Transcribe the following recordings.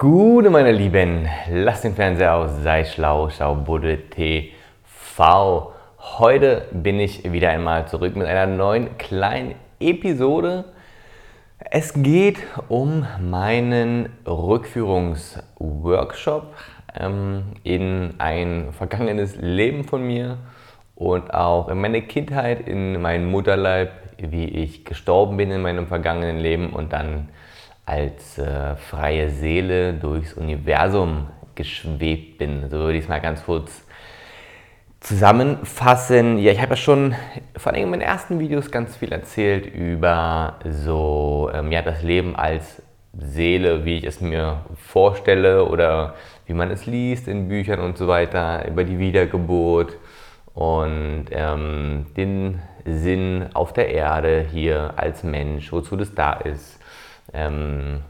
Gute, meine Lieben, lasst den Fernseher aus, sei schlau, schau Budde TV. Heute bin ich wieder einmal zurück mit einer neuen kleinen Episode. Es geht um meinen Rückführungsworkshop ähm, in ein vergangenes Leben von mir und auch in meine Kindheit, in meinen Mutterleib, wie ich gestorben bin in meinem vergangenen Leben und dann als äh, freie Seele durchs Universum geschwebt bin. So würde ich es mal ganz kurz zusammenfassen. Ja, ich habe ja schon vor allem in meinen ersten Videos ganz viel erzählt über so ähm, ja, das Leben als Seele, wie ich es mir vorstelle oder wie man es liest in Büchern und so weiter, über die Wiedergeburt und ähm, den Sinn auf der Erde hier als Mensch, wozu das da ist ähm,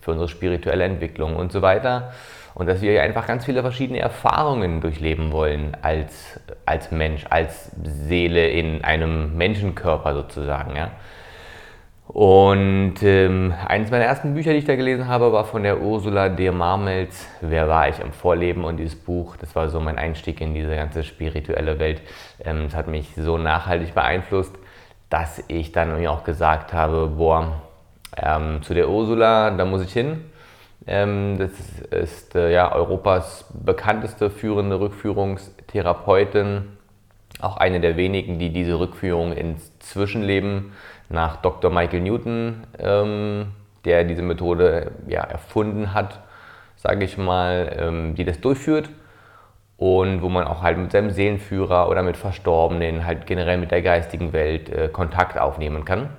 für unsere spirituelle Entwicklung und so weiter. Und dass wir einfach ganz viele verschiedene Erfahrungen durchleben wollen als, als Mensch, als Seele in einem Menschenkörper sozusagen. Ja. Und ähm, eines meiner ersten Bücher, die ich da gelesen habe, war von der Ursula de Marmels, Wer war ich im Vorleben? Und dieses Buch, das war so mein Einstieg in diese ganze spirituelle Welt. Ähm, das hat mich so nachhaltig beeinflusst, dass ich dann auch gesagt habe, boah, ähm, zu der Ursula, da muss ich hin. Ähm, das ist äh, ja, Europas bekannteste führende Rückführungstherapeutin, auch eine der wenigen, die diese Rückführung ins Zwischenleben nach Dr. Michael Newton, ähm, der diese Methode ja, erfunden hat, sage ich mal, ähm, die das durchführt und wo man auch halt mit seinem Seelenführer oder mit Verstorbenen, halt generell mit der geistigen Welt äh, Kontakt aufnehmen kann.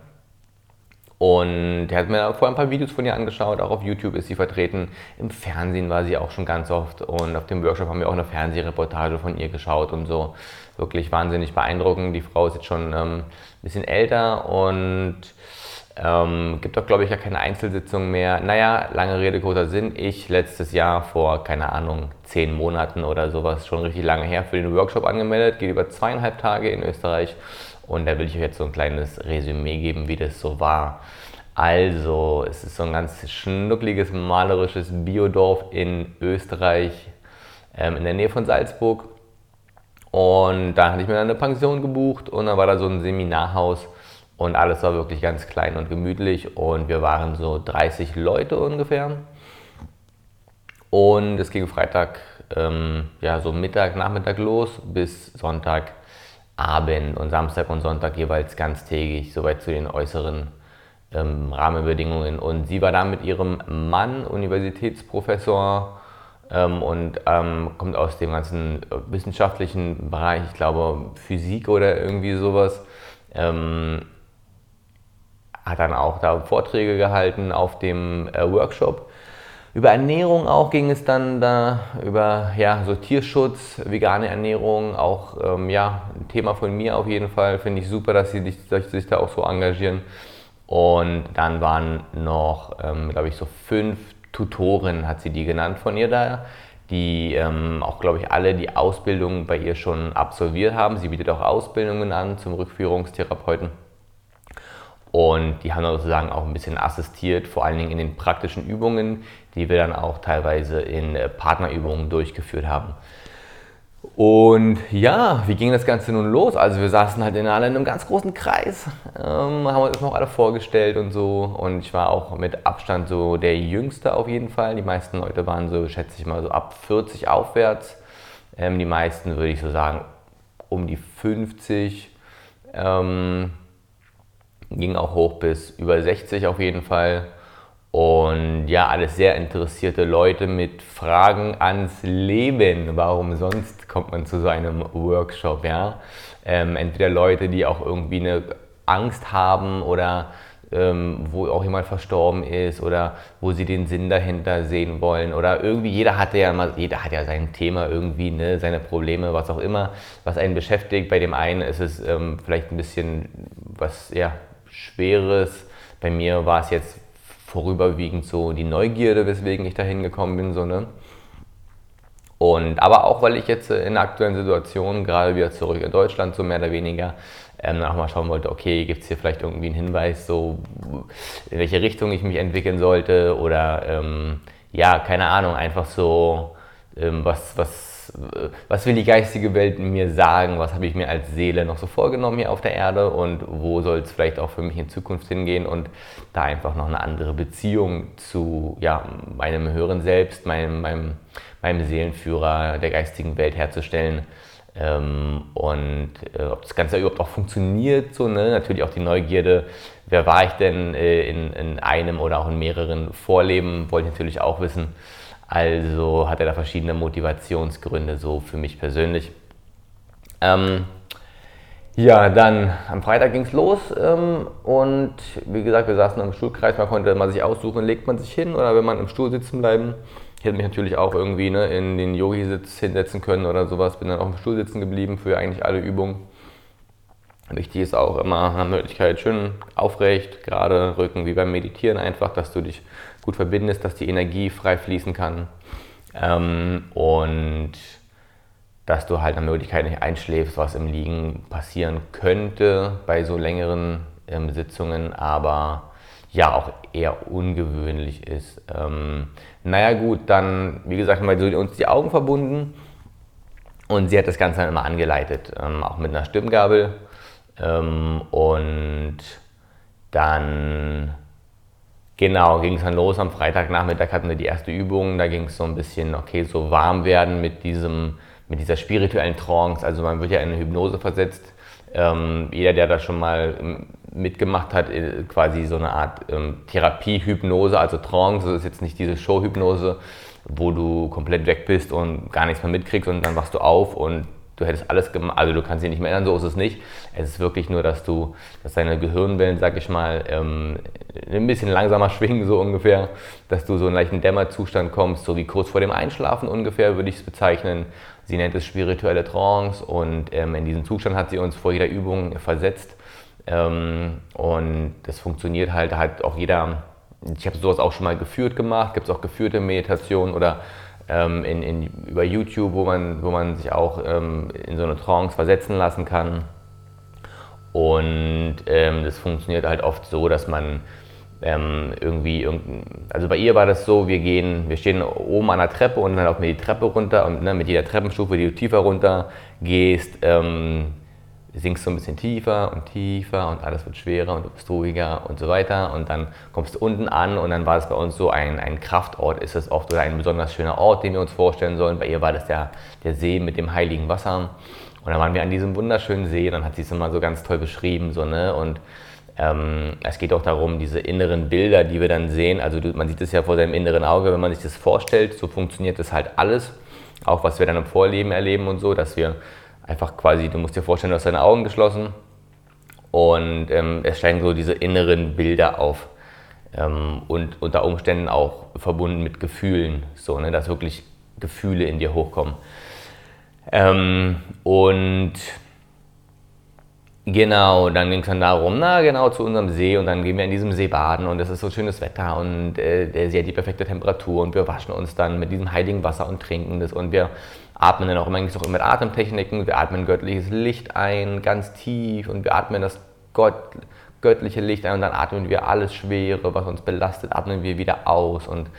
Und er hat mir vorher ein paar Videos von ihr angeschaut, auch auf YouTube ist sie vertreten. Im Fernsehen war sie auch schon ganz oft und auf dem Workshop haben wir auch eine Fernsehreportage von ihr geschaut und so. Wirklich wahnsinnig beeindruckend. Die Frau ist jetzt schon ähm, ein bisschen älter und ähm, gibt auch, glaube ich, ja keine Einzelsitzung mehr. Naja, lange Rede, kurzer Sinn. Ich letztes Jahr vor, keine Ahnung, zehn Monaten oder sowas, schon richtig lange her, für den Workshop angemeldet. Geht über zweieinhalb Tage in Österreich. Und da will ich euch jetzt so ein kleines Resümee geben, wie das so war. Also, es ist so ein ganz schnuckliges, malerisches Biodorf in Österreich, ähm, in der Nähe von Salzburg. Und da hatte ich mir dann eine Pension gebucht und dann war da so ein Seminarhaus und alles war wirklich ganz klein und gemütlich und wir waren so 30 Leute ungefähr. Und es ging Freitag, ähm, ja, so Mittag, Nachmittag los bis Sonntag Abend und Samstag und Sonntag jeweils ganztägig, soweit zu den äußeren ähm, Rahmenbedingungen. Und sie war da mit ihrem Mann, Universitätsprofessor, ähm, und ähm, kommt aus dem ganzen wissenschaftlichen Bereich, ich glaube Physik oder irgendwie sowas. Ähm, hat dann auch da Vorträge gehalten auf dem äh, Workshop über Ernährung auch ging es dann da, über ja, so Tierschutz, vegane Ernährung, auch ähm, ja, ein Thema von mir auf jeden Fall. Finde ich super, dass sie, sich, dass sich da auch so engagieren. Und dann waren noch, ähm, glaube ich, so fünf Tutoren, hat sie die genannt von ihr da, die ähm, auch, glaube ich, alle die Ausbildung bei ihr schon absolviert haben. Sie bietet auch Ausbildungen an zum Rückführungstherapeuten. Und die haben sozusagen auch ein bisschen assistiert, vor allen Dingen in den praktischen Übungen, die wir dann auch teilweise in äh, Partnerübungen durchgeführt haben. Und ja, wie ging das Ganze nun los? Also wir saßen halt in einem ganz großen Kreis, ähm, haben uns noch alle vorgestellt und so. Und ich war auch mit Abstand so der Jüngste auf jeden Fall. Die meisten Leute waren so, schätze ich mal, so ab 40 aufwärts. Ähm, die meisten würde ich so sagen um die 50. Ähm, ging auch hoch bis über 60 auf jeden Fall. Und ja, alles sehr interessierte Leute mit Fragen ans Leben. Warum sonst kommt man zu so einem Workshop? Ja? Ähm, entweder Leute, die auch irgendwie eine Angst haben oder ähm, wo auch jemand verstorben ist oder wo sie den Sinn dahinter sehen wollen oder irgendwie jeder hatte ja mal, jeder hat ja sein Thema irgendwie, ne, seine Probleme, was auch immer, was einen beschäftigt. Bei dem einen ist es ähm, vielleicht ein bisschen was ja Schweres. Bei mir war es jetzt vorüberwiegend so die Neugierde, weswegen ich da hingekommen bin. So, ne? Und, aber auch, weil ich jetzt in der aktuellen Situation, gerade wieder zurück in Deutschland, so mehr oder weniger, ähm, mal schauen wollte, okay, gibt es hier vielleicht irgendwie einen Hinweis, so in welche Richtung ich mich entwickeln sollte oder ähm, ja, keine Ahnung, einfach so, ähm, was, was, was will die geistige Welt mir sagen, was habe ich mir als Seele noch so vorgenommen hier auf der Erde und wo soll es vielleicht auch für mich in Zukunft hingehen und da einfach noch eine andere Beziehung zu ja, meinem höheren Selbst, meinem, meinem, meinem Seelenführer der geistigen Welt herzustellen. Ähm, und äh, ob das Ganze überhaupt auch funktioniert, so, ne? natürlich auch die Neugierde, wer war ich denn äh, in, in einem oder auch in mehreren Vorleben, wollte ich natürlich auch wissen. Also hat er da verschiedene Motivationsgründe, so für mich persönlich. Ähm, ja, dann am Freitag ging es los ähm, und wie gesagt, wir saßen im Stuhlkreis, man konnte mal sich aussuchen, legt man sich hin oder wenn man im Stuhl sitzen bleiben. Ich hätte mich natürlich auch irgendwie ne, in den Yogi-Sitz hinsetzen können oder sowas, bin dann auch im Stuhl sitzen geblieben für eigentlich alle Übungen. Wichtig ist auch immer eine Möglichkeit schön aufrecht, gerade Rücken wie beim Meditieren einfach, dass du dich gut verbindest, dass die Energie frei fließen kann ähm, und dass du halt nach Möglichkeit nicht einschläfst, was im Liegen passieren könnte bei so längeren ähm, Sitzungen, aber ja auch eher ungewöhnlich ist. Ähm, naja gut, dann, wie gesagt, haben wir uns die Augen verbunden und sie hat das Ganze dann immer angeleitet, ähm, auch mit einer Stimmgabel. Ähm, und dann Genau, ging es dann los. Am Freitagnachmittag hatten wir die erste Übung. Da ging es so ein bisschen, okay, so warm werden mit, diesem, mit dieser spirituellen Trance. Also man wird ja in eine Hypnose versetzt. Ähm, jeder, der das schon mal ähm, mitgemacht hat, äh, quasi so eine Art ähm, Therapie-Hypnose, also Trance. Das ist jetzt nicht diese Show-Hypnose, wo du komplett weg bist und gar nichts mehr mitkriegst und dann wachst du auf und du hättest alles gemacht, also du kannst dich nicht mehr erinnern, so ist es nicht. Es ist wirklich nur, dass du, dass deine Gehirnwellen, sag ich mal, ähm, ein bisschen langsamer schwingen, so ungefähr, dass du so in einen leichten Dämmerzustand kommst, so wie kurz vor dem Einschlafen ungefähr, würde ich es bezeichnen. Sie nennt es spirituelle Trance und ähm, in diesen Zustand hat sie uns vor jeder Übung versetzt. Ähm, und das funktioniert halt, hat auch jeder, ich habe sowas auch schon mal geführt gemacht, gibt es auch geführte Meditationen oder ähm, in, in, über YouTube, wo man, wo man sich auch ähm, in so eine Trance versetzen lassen kann. Und ähm, das funktioniert halt oft so, dass man ähm, irgendwie, also bei ihr war das so, wir gehen, wir stehen oben an der Treppe und dann laufen wir die Treppe runter und ne, mit jeder Treppenstufe, die du tiefer runter gehst, ähm, sinkst du ein bisschen tiefer und tiefer und alles wird schwerer und du bist ruhiger und so weiter. Und dann kommst du unten an und dann war es bei uns so ein, ein Kraftort, ist es oft oder ein besonders schöner Ort, den wir uns vorstellen sollen. Bei ihr war das der, der See mit dem heiligen Wasser. Und dann waren wir an diesem wunderschönen See, dann hat sie es immer so ganz toll beschrieben. So, ne? Und ähm, es geht auch darum, diese inneren Bilder, die wir dann sehen, also du, man sieht es ja vor seinem inneren Auge, wenn man sich das vorstellt, so funktioniert das halt alles. Auch was wir dann im Vorleben erleben und so, dass wir einfach quasi, du musst dir vorstellen, du hast deine Augen geschlossen und ähm, es steigen so diese inneren Bilder auf ähm, und unter Umständen auch verbunden mit Gefühlen, so, ne, dass wirklich Gefühle in dir hochkommen. Ähm, und genau, dann ging es dann darum, na genau, zu unserem See und dann gehen wir in diesem See baden und es ist so schönes Wetter und äh, der See hat die perfekte Temperatur und wir waschen uns dann mit diesem heiligen Wasser und trinken das und wir atmen dann auch immer, auch immer mit Atemtechniken. Wir atmen göttliches Licht ein, ganz tief und wir atmen das Gott, göttliche Licht ein und dann atmen wir alles Schwere, was uns belastet, atmen wir wieder aus und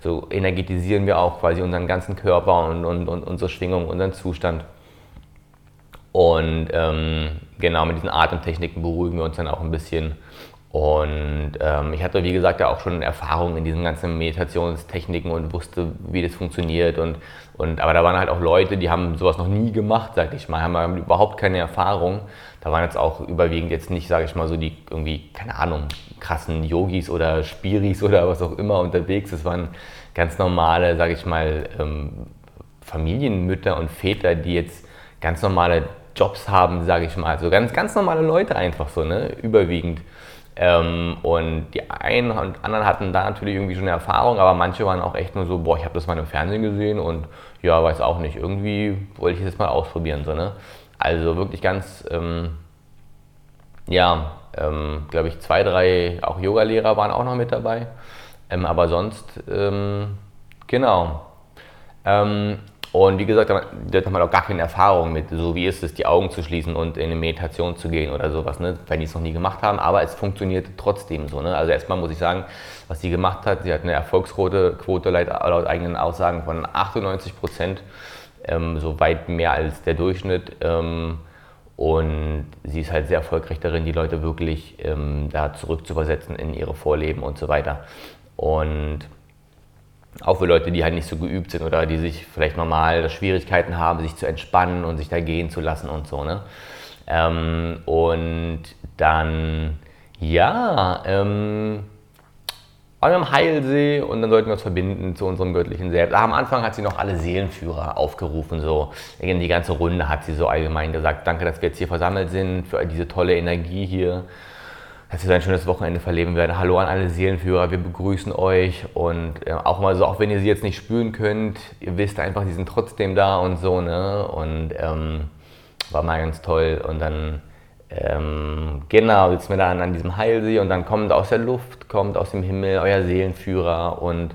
so energetisieren wir auch quasi unseren ganzen Körper und, und, und unsere Schwingung, unseren Zustand. Und ähm, genau mit diesen Atemtechniken beruhigen wir uns dann auch ein bisschen und ähm, ich hatte, wie gesagt, ja auch schon Erfahrung in diesen ganzen Meditationstechniken und wusste, wie das funktioniert. Und, und, aber da waren halt auch Leute, die haben sowas noch nie gemacht, sag ich mal, haben überhaupt keine Erfahrung. Da waren jetzt auch überwiegend jetzt nicht, sage ich mal, so die irgendwie, keine Ahnung, krassen Yogis oder Spiris oder was auch immer unterwegs. Es waren ganz normale, sage ich mal, ähm, Familienmütter und Väter, die jetzt ganz normale Jobs haben, sage ich mal. So ganz, ganz normale Leute einfach so, ne, überwiegend. Ähm, und die einen und anderen hatten da natürlich irgendwie schon eine Erfahrung, aber manche waren auch echt nur so, boah, ich habe das mal im Fernsehen gesehen und ja, weiß auch nicht, irgendwie wollte ich das mal ausprobieren. So, ne? Also wirklich ganz, ähm, ja, ähm, glaube ich, zwei, drei auch Yogalehrer waren auch noch mit dabei. Ähm, aber sonst, ähm, genau. Und wie gesagt, Leute haben halt auch gar keine Erfahrung mit, so wie ist es, die Augen zu schließen und in eine Meditation zu gehen oder sowas, ne? wenn die es noch nie gemacht haben. Aber es funktioniert trotzdem so. Ne? Also erstmal muss ich sagen, was sie gemacht hat, sie hat eine Erfolgsquote Quote laut, laut eigenen Aussagen von 98 Prozent, ähm, so weit mehr als der Durchschnitt. Ähm, und sie ist halt sehr erfolgreich darin, die Leute wirklich ähm, da zurückzuversetzen in ihre Vorleben und so weiter. Und auch für Leute, die halt nicht so geübt sind oder die sich vielleicht normal Schwierigkeiten haben, sich zu entspannen und sich da gehen zu lassen und so. Ne? Ähm, und dann, ja, ähm, am Heilsee und dann sollten wir uns verbinden zu unserem göttlichen Selbst. Am Anfang hat sie noch alle Seelenführer aufgerufen, so die ganze Runde hat sie so allgemein gesagt, danke, dass wir jetzt hier versammelt sind, für diese tolle Energie hier dass wir ein schönes Wochenende verleben werden. Hallo an alle Seelenführer, wir begrüßen euch und äh, auch mal so, auch wenn ihr sie jetzt nicht spüren könnt, ihr wisst einfach, die sind trotzdem da und so, ne? Und ähm, war mal ganz toll. Und dann ähm, genau, sitzen wir dann an diesem Heilsee und dann kommt aus der Luft, kommt aus dem Himmel euer Seelenführer und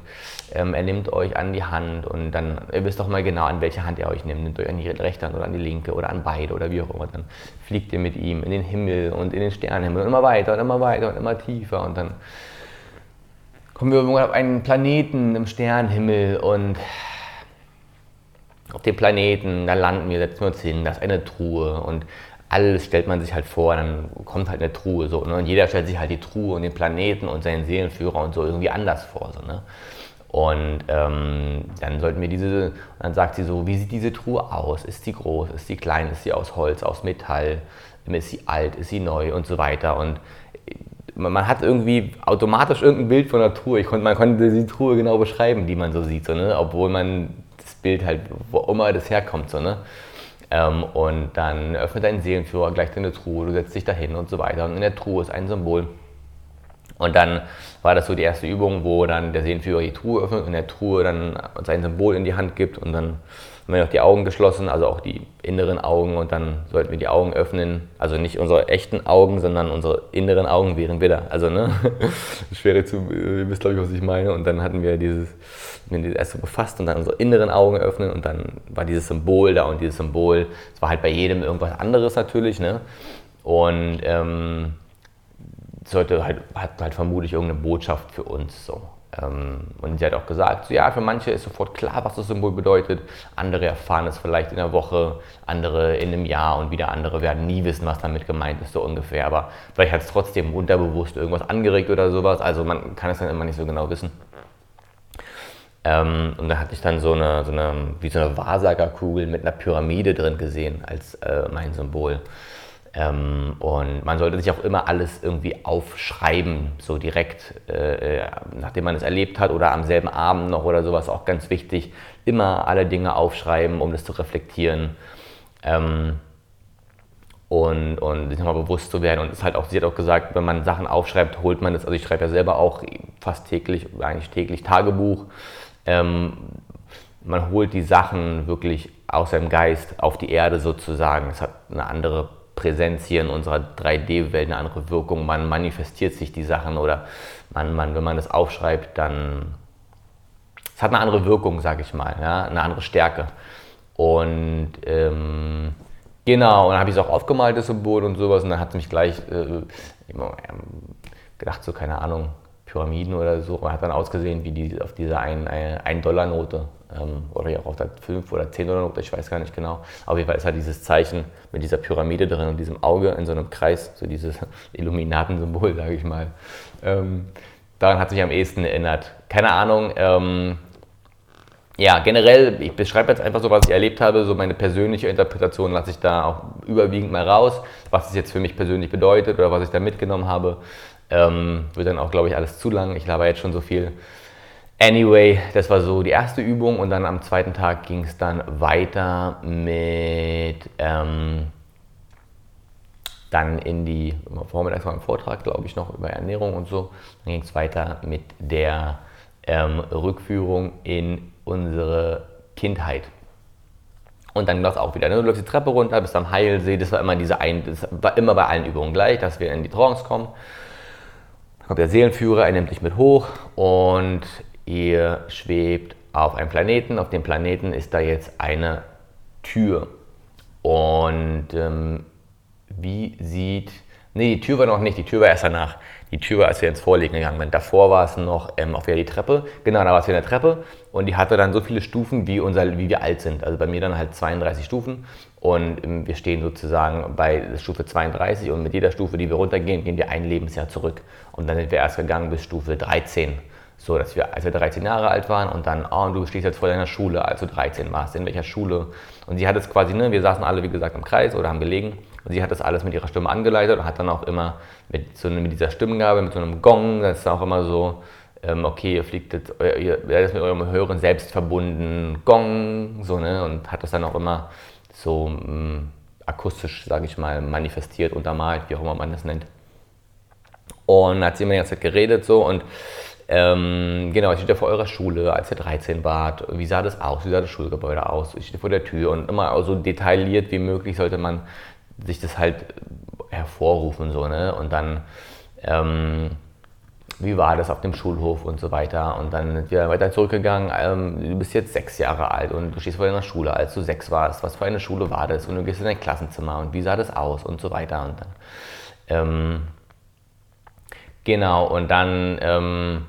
ähm, er nimmt euch an die Hand und dann, ihr wisst doch mal genau, an welche Hand er euch nimmt. Nimmt euch an die rechte Hand oder an die linke oder an beide oder wie auch immer. Dann fliegt ihr mit ihm in den Himmel und in den Sternenhimmel und immer weiter und immer weiter und immer tiefer und dann kommen wir auf einen Planeten im Sternenhimmel und auf dem Planeten, da landen wir, setzen wir uns hin, das ist eine Truhe und alles stellt man sich halt vor, dann kommt halt eine Truhe so. Ne? Und jeder stellt sich halt die Truhe und den Planeten und seinen Seelenführer und so irgendwie anders vor. So, ne? Und ähm, dann sollten wir diese, dann sagt sie so, wie sieht diese Truhe aus? Ist sie groß? Ist sie klein? Ist sie aus Holz, aus Metall? Ist sie alt? Ist sie neu? Und so weiter. Und man hat irgendwie automatisch irgendein Bild von der Truhe. Ich konnte, man konnte die Truhe genau beschreiben, die man so sieht, so, ne? obwohl man das Bild halt, wo immer das herkommt. So, ne? Ähm, und dann öffnet dein Seelenführer gleich deine Truhe, du setzt dich dahin und so weiter. Und in der Truhe ist ein Symbol. Und dann war das so die erste Übung, wo dann der Seelenführer die Truhe öffnet und in der Truhe dann sein Symbol in die Hand gibt und dann haben wir noch die Augen geschlossen, also auch die inneren Augen und dann sollten wir die Augen öffnen, also nicht unsere echten Augen, sondern unsere inneren Augen wären wir da. Also ne, schwere zu, ihr wisst glaube ich, was ich meine. Und dann hatten wir dieses, wir das erste befasst und dann unsere inneren Augen öffnen und dann war dieses Symbol da und dieses Symbol, es war halt bei jedem irgendwas anderes natürlich, ne? Und ähm, sollte halt, hat halt vermutlich irgendeine Botschaft für uns so. Ähm, und sie hat auch gesagt, so, ja, für manche ist sofort klar, was das Symbol bedeutet. Andere erfahren es vielleicht in der Woche, andere in einem Jahr und wieder andere werden nie wissen, was damit gemeint ist, so ungefähr. Aber vielleicht hat es trotzdem unterbewusst irgendwas angeregt oder sowas. Also man kann es dann immer nicht so genau wissen. Ähm, und da hatte ich dann so eine, so eine, wie so eine Wahrsagerkugel mit einer Pyramide drin gesehen als äh, mein Symbol. Ähm, und man sollte sich auch immer alles irgendwie aufschreiben, so direkt, äh, äh, nachdem man es erlebt hat oder am selben Abend noch oder sowas, auch ganz wichtig. Immer alle Dinge aufschreiben, um das zu reflektieren. Ähm, und, und sich nochmal bewusst zu werden. Und es halt auch, sie hat auch gesagt, wenn man Sachen aufschreibt, holt man das, also ich schreibe ja selber auch fast täglich, eigentlich täglich Tagebuch. Ähm, man holt die Sachen wirklich aus seinem Geist auf die Erde sozusagen. Es hat eine andere Präsenz hier in unserer 3D-Welt eine andere Wirkung. Man manifestiert sich die Sachen oder man, man, wenn man das aufschreibt, dann es hat eine andere Wirkung, sage ich mal, ja, eine andere Stärke. Und ähm, genau, und dann habe ich es auch aufgemalt, das Symbol und sowas, und dann hat es mich gleich äh, gedacht, so keine Ahnung, Pyramiden oder so, man hat dann ausgesehen wie die auf dieser 1-Dollar-Note ähm, oder ja auch der 5 oder 10 Dollar Note, ich weiß gar nicht genau. Auf jeden Fall ist halt dieses Zeichen mit dieser Pyramide drin und diesem Auge in so einem Kreis, so dieses Illuminatensymbol, sage ich mal. Ähm, daran hat sich am ehesten erinnert. Keine Ahnung. Ähm, ja, generell, ich beschreibe jetzt einfach so, was ich erlebt habe, so meine persönliche Interpretation lasse ich da auch überwiegend mal raus, was es jetzt für mich persönlich bedeutet oder was ich da mitgenommen habe. Ähm, wird dann auch, glaube ich, alles zu lang. Ich laber jetzt schon so viel. Anyway, das war so die erste Übung und dann am zweiten Tag ging es dann weiter mit ähm, dann in die, vormittags war ein Vortrag, glaube ich, noch über Ernährung und so. Dann ging es weiter mit der ähm, Rückführung in unsere Kindheit. Und dann läuft auch wieder. Ne? Du läufst die Treppe runter, bist am Heilsee. Das war immer diese ein, das war immer bei allen Übungen gleich, dass wir in die Trance kommen. Dann kommt der Seelenführer, er nimmt dich mit hoch und Ihr schwebt auf einem Planeten. Auf dem Planeten ist da jetzt eine Tür. Und ähm, wie sieht. Nee, die Tür war noch nicht, die Tür war erst danach. Die Tür war, als wir ins Vorlegen gegangen sind. Davor war es noch ähm, auf die Treppe. Genau, da war es wieder eine Treppe. Und die hatte dann so viele Stufen, wie, unser, wie wir alt sind. Also bei mir dann halt 32 Stufen. Und ähm, wir stehen sozusagen bei Stufe 32. Und mit jeder Stufe, die wir runtergehen, gehen wir ein Lebensjahr zurück. Und dann sind wir erst gegangen bis Stufe 13. So, dass wir, als wir 13 Jahre alt waren und dann, oh, du stehst jetzt vor deiner Schule, als du 13 warst, in welcher Schule? Und sie hat es quasi, ne, wir saßen alle, wie gesagt, im Kreis oder haben gelegen und sie hat das alles mit ihrer Stimme angeleitet und hat dann auch immer mit, so, mit dieser Stimmgabe, mit so einem Gong, das ist auch immer so, ähm, okay, ihr fliegt jetzt, ihr werdet mit eurem Hören selbst verbunden, Gong, so, ne, und hat das dann auch immer so mh, mm, akustisch, sage ich mal, manifestiert, untermalt, wie auch immer man das nennt. Und hat sie immer die ganze Zeit geredet so und ähm, genau, ich stehe vor eurer Schule, als ihr 13 wart. Wie sah das aus? Wie sah das Schulgebäude aus? Ich stehe vor der Tür und immer so detailliert wie möglich sollte man sich das halt hervorrufen. So, ne? Und dann, ähm, wie war das auf dem Schulhof und so weiter. Und dann sind wir weiter zurückgegangen. Ähm, du bist jetzt sechs Jahre alt und du stehst vor deiner Schule, als du sechs warst. Was für eine Schule war das? Und du gehst in dein Klassenzimmer und wie sah das aus und so weiter. Und dann, ähm, genau, und dann ähm,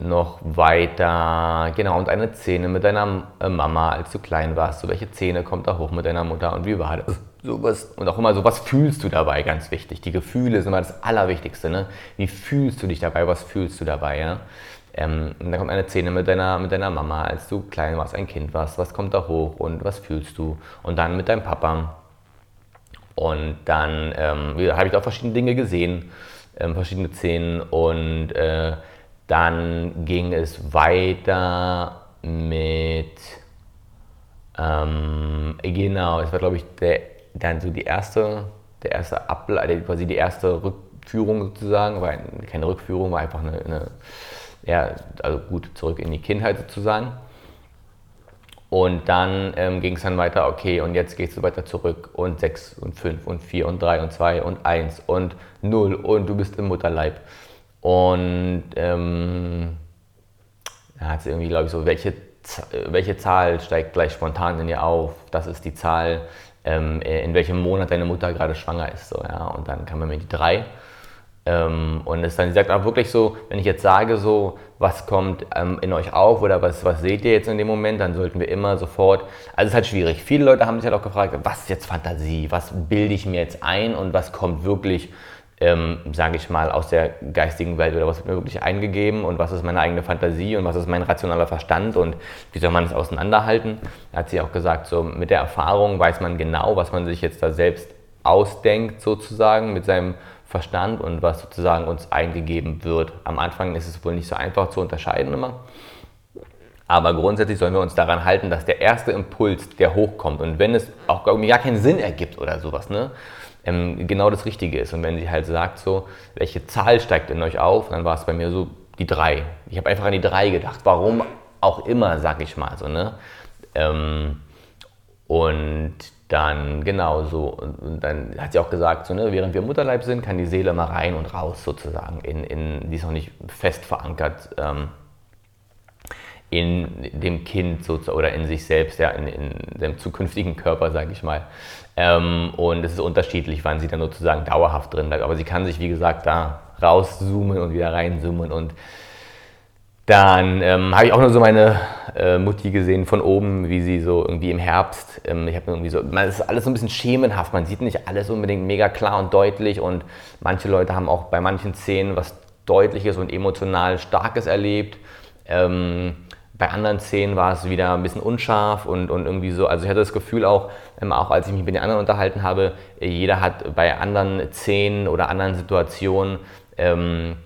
noch weiter, genau, und eine Szene mit deiner äh, Mama, als du klein warst. So, welche Szene kommt da hoch mit deiner Mutter und wie war das? Sowas, und auch immer so, was fühlst du dabei, ganz wichtig. Die Gefühle sind immer das Allerwichtigste. Ne? Wie fühlst du dich dabei, was fühlst du dabei? Ja? Ähm, und dann kommt eine Szene mit deiner, mit deiner Mama, als du klein warst, ein Kind warst. Was kommt da hoch und was fühlst du? Und dann mit deinem Papa. Und dann ähm, habe ich auch verschiedene Dinge gesehen, ähm, verschiedene Szenen und äh, dann ging es weiter mit, ähm, genau, es war glaube ich der, dann so die erste, der erste Ableiter, quasi die erste Rückführung sozusagen, war keine Rückführung, war einfach eine, eine ja, also gut zurück in die Kindheit sozusagen. Und dann ähm, ging es dann weiter, okay, und jetzt gehst du weiter zurück und 6 und 5 und 4 und 3 und 2 und 1 und 0 und du bist im Mutterleib. Und ähm, da hat sie irgendwie, glaube ich, so, welche, welche Zahl steigt gleich spontan in dir auf? Das ist die Zahl, ähm, in welchem Monat deine Mutter gerade schwanger ist. So, ja? Und dann kam man mit die drei. Ähm, und es dann, sie sagt auch wirklich so, wenn ich jetzt sage, so, was kommt ähm, in euch auf oder was, was seht ihr jetzt in dem Moment, dann sollten wir immer sofort, also es ist halt schwierig. Viele Leute haben sich halt auch gefragt, was ist jetzt Fantasie, was bilde ich mir jetzt ein und was kommt wirklich ähm, sage ich mal, aus der geistigen Welt oder was wird mir wirklich eingegeben und was ist meine eigene Fantasie und was ist mein rationaler Verstand und wie soll man das auseinanderhalten. Da hat sie auch gesagt, so mit der Erfahrung weiß man genau, was man sich jetzt da selbst ausdenkt sozusagen mit seinem Verstand und was sozusagen uns eingegeben wird. Am Anfang ist es wohl nicht so einfach zu unterscheiden immer. Aber grundsätzlich sollen wir uns daran halten, dass der erste Impuls, der hochkommt und wenn es auch gar keinen Sinn ergibt oder sowas, ne, ähm, genau das Richtige ist. Und wenn sie halt sagt, so, welche Zahl steigt in euch auf, dann war es bei mir so die 3. Ich habe einfach an die 3 gedacht. Warum auch immer, sag ich mal so. Ne? Ähm, und dann genau so. Und, dann hat sie auch gesagt, so, ne, während wir Mutterleib sind, kann die Seele mal rein und raus sozusagen. In, in, die ist noch nicht fest verankert. Ähm, in dem Kind so, oder in sich selbst, ja, in, in dem zukünftigen Körper, sage ich mal. Ähm, und es ist unterschiedlich, wann sie dann sozusagen dauerhaft drin bleibt. Aber sie kann sich, wie gesagt, da rauszoomen und wieder reinzoomen. Und dann ähm, habe ich auch nur so meine äh, Mutti gesehen von oben, wie sie so irgendwie im Herbst, ähm, ich habe irgendwie so, man, es ist alles so ein bisschen schemenhaft, man sieht nicht alles unbedingt mega klar und deutlich und manche Leute haben auch bei manchen Szenen was Deutliches und emotional Starkes erlebt. Ähm, bei anderen Szenen war es wieder ein bisschen unscharf und, und irgendwie so. Also ich hatte das Gefühl auch, ähm, auch als ich mich mit den anderen unterhalten habe, jeder hat bei anderen Szenen oder anderen Situationen ähm,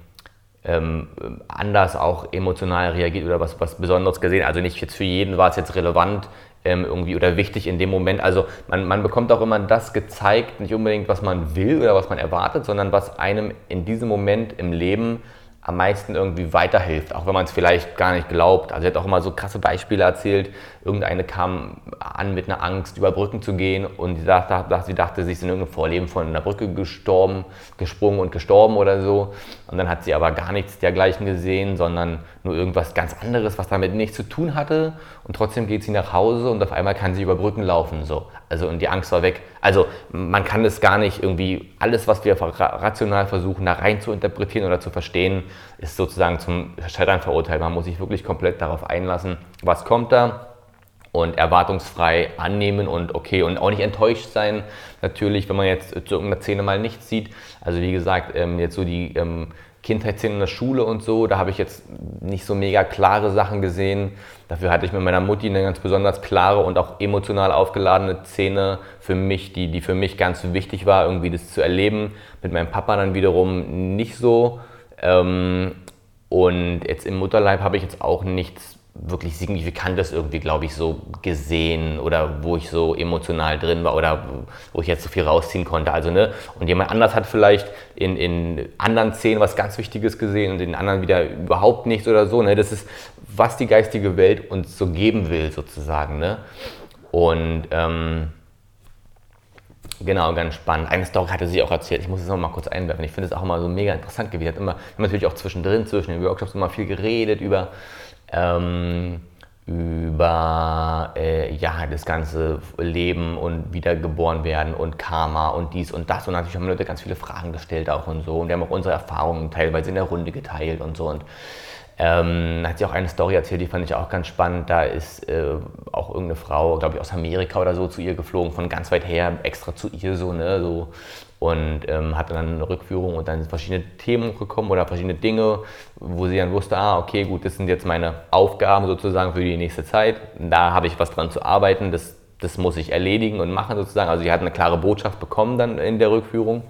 ähm, anders auch emotional reagiert oder was, was Besonderes gesehen. Also nicht jetzt für jeden war es jetzt relevant ähm, irgendwie oder wichtig in dem Moment. Also man, man bekommt auch immer das gezeigt, nicht unbedingt was man will oder was man erwartet, sondern was einem in diesem Moment im Leben am meisten irgendwie weiterhilft, auch wenn man es vielleicht gar nicht glaubt. Also er hat auch immer so krasse Beispiele erzählt. Irgendeine kam an mit einer Angst, über Brücken zu gehen und sie dachte, sie dachte, sie ist in irgendeinem Vorleben von einer Brücke gestorben, gesprungen und gestorben oder so. Und dann hat sie aber gar nichts dergleichen gesehen, sondern nur irgendwas ganz anderes, was damit nichts zu tun hatte. Und trotzdem geht sie nach Hause und auf einmal kann sie über Brücken laufen. So. Also und die Angst war weg. Also man kann das gar nicht irgendwie, alles, was wir rational versuchen, da rein zu interpretieren oder zu verstehen, ist sozusagen zum Scheitern verurteilt. Man muss sich wirklich komplett darauf einlassen, was kommt da und erwartungsfrei annehmen und okay und auch nicht enttäuscht sein. Natürlich, wenn man jetzt zu irgendeiner Szene mal nichts sieht. Also wie gesagt, ähm, jetzt so die ähm, Kindheitsszenen in der Schule und so, da habe ich jetzt nicht so mega klare Sachen gesehen. Dafür hatte ich mit meiner Mutti eine ganz besonders klare und auch emotional aufgeladene Szene für mich, die, die für mich ganz wichtig war, irgendwie das zu erleben. Mit meinem Papa dann wiederum nicht so. Ähm, und jetzt im Mutterleib habe ich jetzt auch nichts wirklich Signifikantes irgendwie, glaube ich, so gesehen oder wo ich so emotional drin war oder wo ich jetzt so viel rausziehen konnte. Also, ne? Und jemand anders hat vielleicht in, in anderen Szenen was ganz Wichtiges gesehen und in anderen wieder überhaupt nichts oder so. Ne? Das ist, was die geistige Welt uns so geben will, sozusagen. Ne? Und ähm, Genau, ganz spannend. Eine Story hatte sie auch erzählt, ich muss es noch mal kurz einwerfen. Ich finde es auch immer so mega interessant gewesen. Hat immer, haben natürlich auch zwischendrin, zwischen den Workshops immer viel geredet über, ähm, über äh, ja, das ganze Leben und wiedergeboren werden und Karma und dies und das. Und natürlich haben Leute ganz viele Fragen gestellt auch und so. Und wir haben auch unsere Erfahrungen teilweise in der Runde geteilt und so. Und ähm, hat sie auch eine Story erzählt, die fand ich auch ganz spannend. Da ist äh, auch irgendeine Frau, glaube ich, aus Amerika oder so zu ihr geflogen, von ganz weit her, extra zu ihr so, ne, so. Und ähm, hatte dann eine Rückführung und dann sind verschiedene Themen gekommen oder verschiedene Dinge, wo sie dann wusste, ah, okay, gut, das sind jetzt meine Aufgaben sozusagen für die nächste Zeit. Da habe ich was dran zu arbeiten, das, das muss ich erledigen und machen sozusagen. Also sie hat eine klare Botschaft bekommen dann in der Rückführung.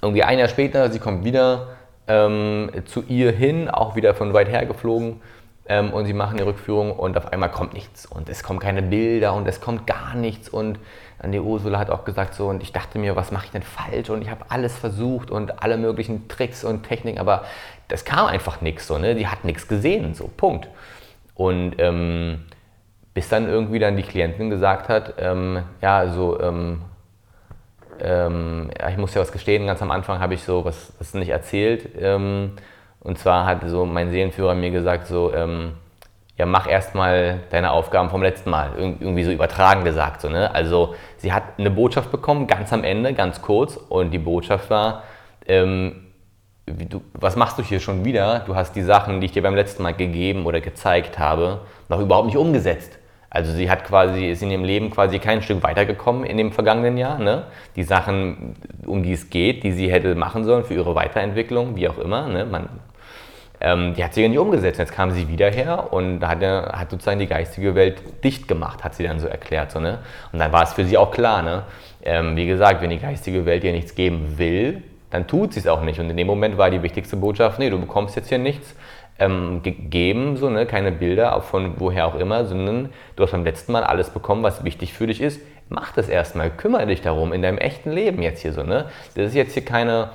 Irgendwie ein Jahr später, sie kommt wieder ähm, zu ihr hin, auch wieder von weit her geflogen. Ähm, und sie machen die Rückführung und auf einmal kommt nichts und es kommen keine Bilder und es kommt gar nichts und die Ursula hat auch gesagt so und ich dachte mir, was mache ich denn falsch und ich habe alles versucht und alle möglichen Tricks und Techniken, aber das kam einfach nichts so, ne? Die hat nichts gesehen, so Punkt. Und ähm, bis dann irgendwie dann die Klientin gesagt hat, ähm, ja, so ähm, ähm, ja, ich muss ja was gestehen, ganz am Anfang habe ich so was, was nicht erzählt. Ähm, und zwar hat so mein Seelenführer mir gesagt, so, ähm, ja, mach erstmal deine Aufgaben vom letzten Mal. irgendwie so übertragen gesagt. So, ne? Also sie hat eine Botschaft bekommen, ganz am Ende, ganz kurz. Und die Botschaft war, ähm, du, was machst du hier schon wieder? Du hast die Sachen, die ich dir beim letzten Mal gegeben oder gezeigt habe, noch überhaupt nicht umgesetzt. Also sie hat quasi, ist in ihrem Leben quasi kein Stück weitergekommen in dem vergangenen Jahr. Ne? Die Sachen, um die es geht, die sie hätte machen sollen für ihre Weiterentwicklung, wie auch immer, ne? Man, ähm, die hat sie ja nicht umgesetzt. Jetzt kam sie wieder her und hat, hat sozusagen die geistige Welt dicht gemacht, hat sie dann so erklärt. So, ne? Und dann war es für sie auch klar, ne? Ähm, wie gesagt, wenn die geistige Welt ihr nichts geben will, dann tut sie es auch nicht. Und in dem Moment war die wichtigste Botschaft, nee, du bekommst jetzt hier nichts ähm, gegeben, so, ne? keine Bilder, von woher auch immer, sondern du hast beim letzten Mal alles bekommen, was wichtig für dich ist. Mach das erstmal, kümmere dich darum in deinem echten Leben jetzt hier so. Ne? Das ist jetzt hier keine,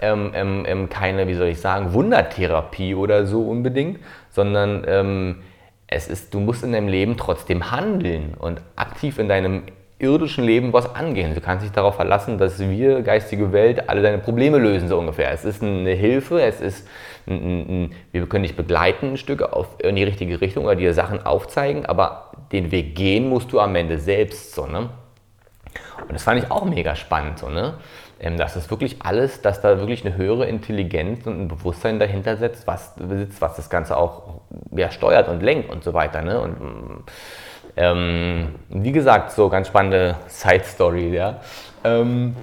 ähm, ähm, ähm keine, wie soll ich sagen, Wundertherapie oder so unbedingt, sondern ähm, es ist, du musst in deinem Leben trotzdem handeln und aktiv in deinem irdischen Leben was angehen. Du kannst dich darauf verlassen, dass wir, geistige Welt, alle deine Probleme lösen, so ungefähr. Es ist eine Hilfe, es ist wir können dich begleiten ein Stück auf, in die richtige Richtung oder dir Sachen aufzeigen, aber den Weg gehen musst du am Ende selbst. So, ne? Und das fand ich auch mega spannend. So, ne? Ähm, das wirklich alles, dass da wirklich eine höhere Intelligenz und ein Bewusstsein dahinter sitzt, was, sitzt, was das Ganze auch ja, steuert und lenkt und so weiter. Ne? Und ähm, wie gesagt, so ganz spannende Side-Story. Ja? Ähm,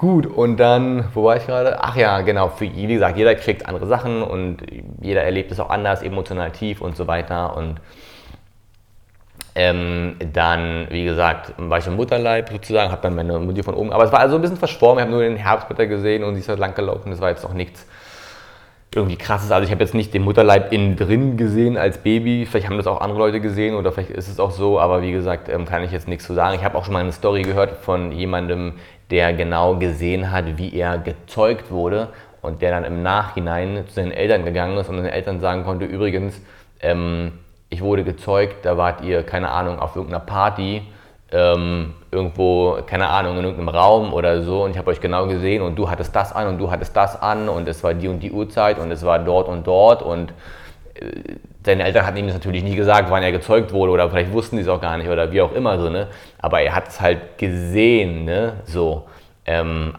Gut, und dann, wo war ich gerade? Ach ja, genau, für, wie gesagt, jeder kriegt andere Sachen und jeder erlebt es auch anders, emotional tief und so weiter. Und ähm, dann, wie gesagt, war ich im Mutterleib sozusagen, habe dann meine Mutter von oben, aber es war also ein bisschen verschwommen, ich habe nur den Herbstblätter gesehen und sie ist halt lang gelaufen, das war jetzt auch nichts irgendwie krasses. Also ich habe jetzt nicht den Mutterleib innen drin gesehen als Baby. Vielleicht haben das auch andere Leute gesehen oder vielleicht ist es auch so, aber wie gesagt, ähm, kann ich jetzt nichts zu sagen. Ich habe auch schon mal eine Story gehört von jemandem, der genau gesehen hat, wie er gezeugt wurde. und der dann im Nachhinein zu seinen Eltern gegangen ist und den Eltern sagen konnte, übrigens, ähm, ich wurde gezeugt, da wart ihr, keine Ahnung, auf irgendeiner Party, ähm, irgendwo, keine Ahnung, in irgendeinem Raum oder so und ich habe euch genau gesehen und du hattest das an und du hattest das an und es war die und die Uhrzeit und es war dort und dort und äh, seine Eltern hatten ihm das natürlich nie gesagt, wann er gezeugt wurde oder vielleicht wussten die es auch gar nicht oder wie auch immer so, ne? Aber er hat es halt gesehen, ne? So, ähm,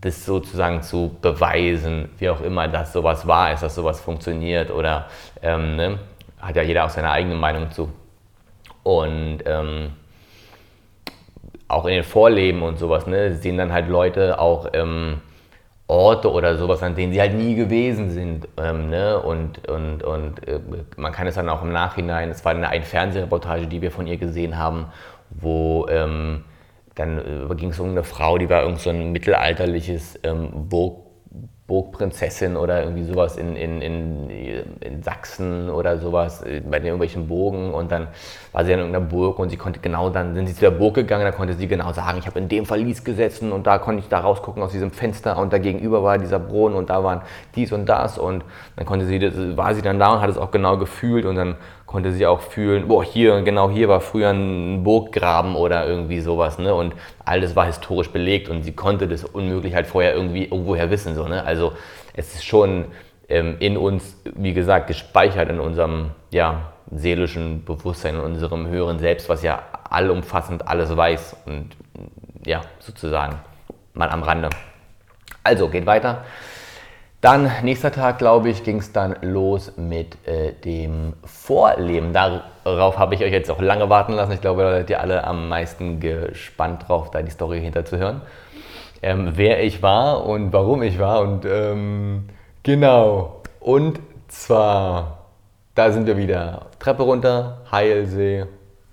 das sozusagen zu beweisen, wie auch immer, dass sowas wahr ist, dass sowas funktioniert oder ähm, ne? hat ja jeder auch seine eigene Meinung zu. Und ähm, auch in den Vorleben und sowas, ne, sehen dann halt Leute auch ähm, Orte oder sowas, an denen sie halt nie gewesen sind. Ähm, ne? Und, und, und äh, man kann es dann auch im Nachhinein, es war eine, eine Fernsehreportage, die wir von ihr gesehen haben, wo ähm, dann äh, ging es um eine Frau, die war irgend so ein mittelalterliches ähm, Burg Burgprinzessin oder irgendwie sowas in, in, in, in Sachsen oder sowas, äh, bei den irgendwelchen Burgen. Und dann war sie in irgendeiner Burg und sie konnte genau dann, sind sie zu der Burg gegangen, da konnte sie genau sagen, ich habe in dem Verlies gesessen und da konnte ich da rausgucken aus diesem Fenster und da gegenüber war dieser Brunnen und da waren dies und das. Und dann konnte sie, war sie dann da und hat es auch genau gefühlt. Und dann konnte sie auch fühlen, boah, hier, genau hier war früher ein Burggraben oder irgendwie sowas, ne? Und alles war historisch belegt und sie konnte das unmöglich halt vorher irgendwie irgendwoher wissen, so, ne? Also es ist schon ähm, in uns, wie gesagt, gespeichert in unserem, ja, seelischen Bewusstsein, in unserem höheren Selbst, was ja allumfassend alles weiß und ja, sozusagen mal am Rande. Also, geht weiter. Dann, nächster Tag, glaube ich, ging es dann los mit äh, dem Vorleben. Darauf habe ich euch jetzt auch lange warten lassen. Ich glaube, da seid ihr alle am meisten gespannt drauf, da die Story hinterzuhören. Ähm, wer ich war und warum ich war und ähm, genau. Und zwar, da sind wir wieder. Treppe runter, Heilsee,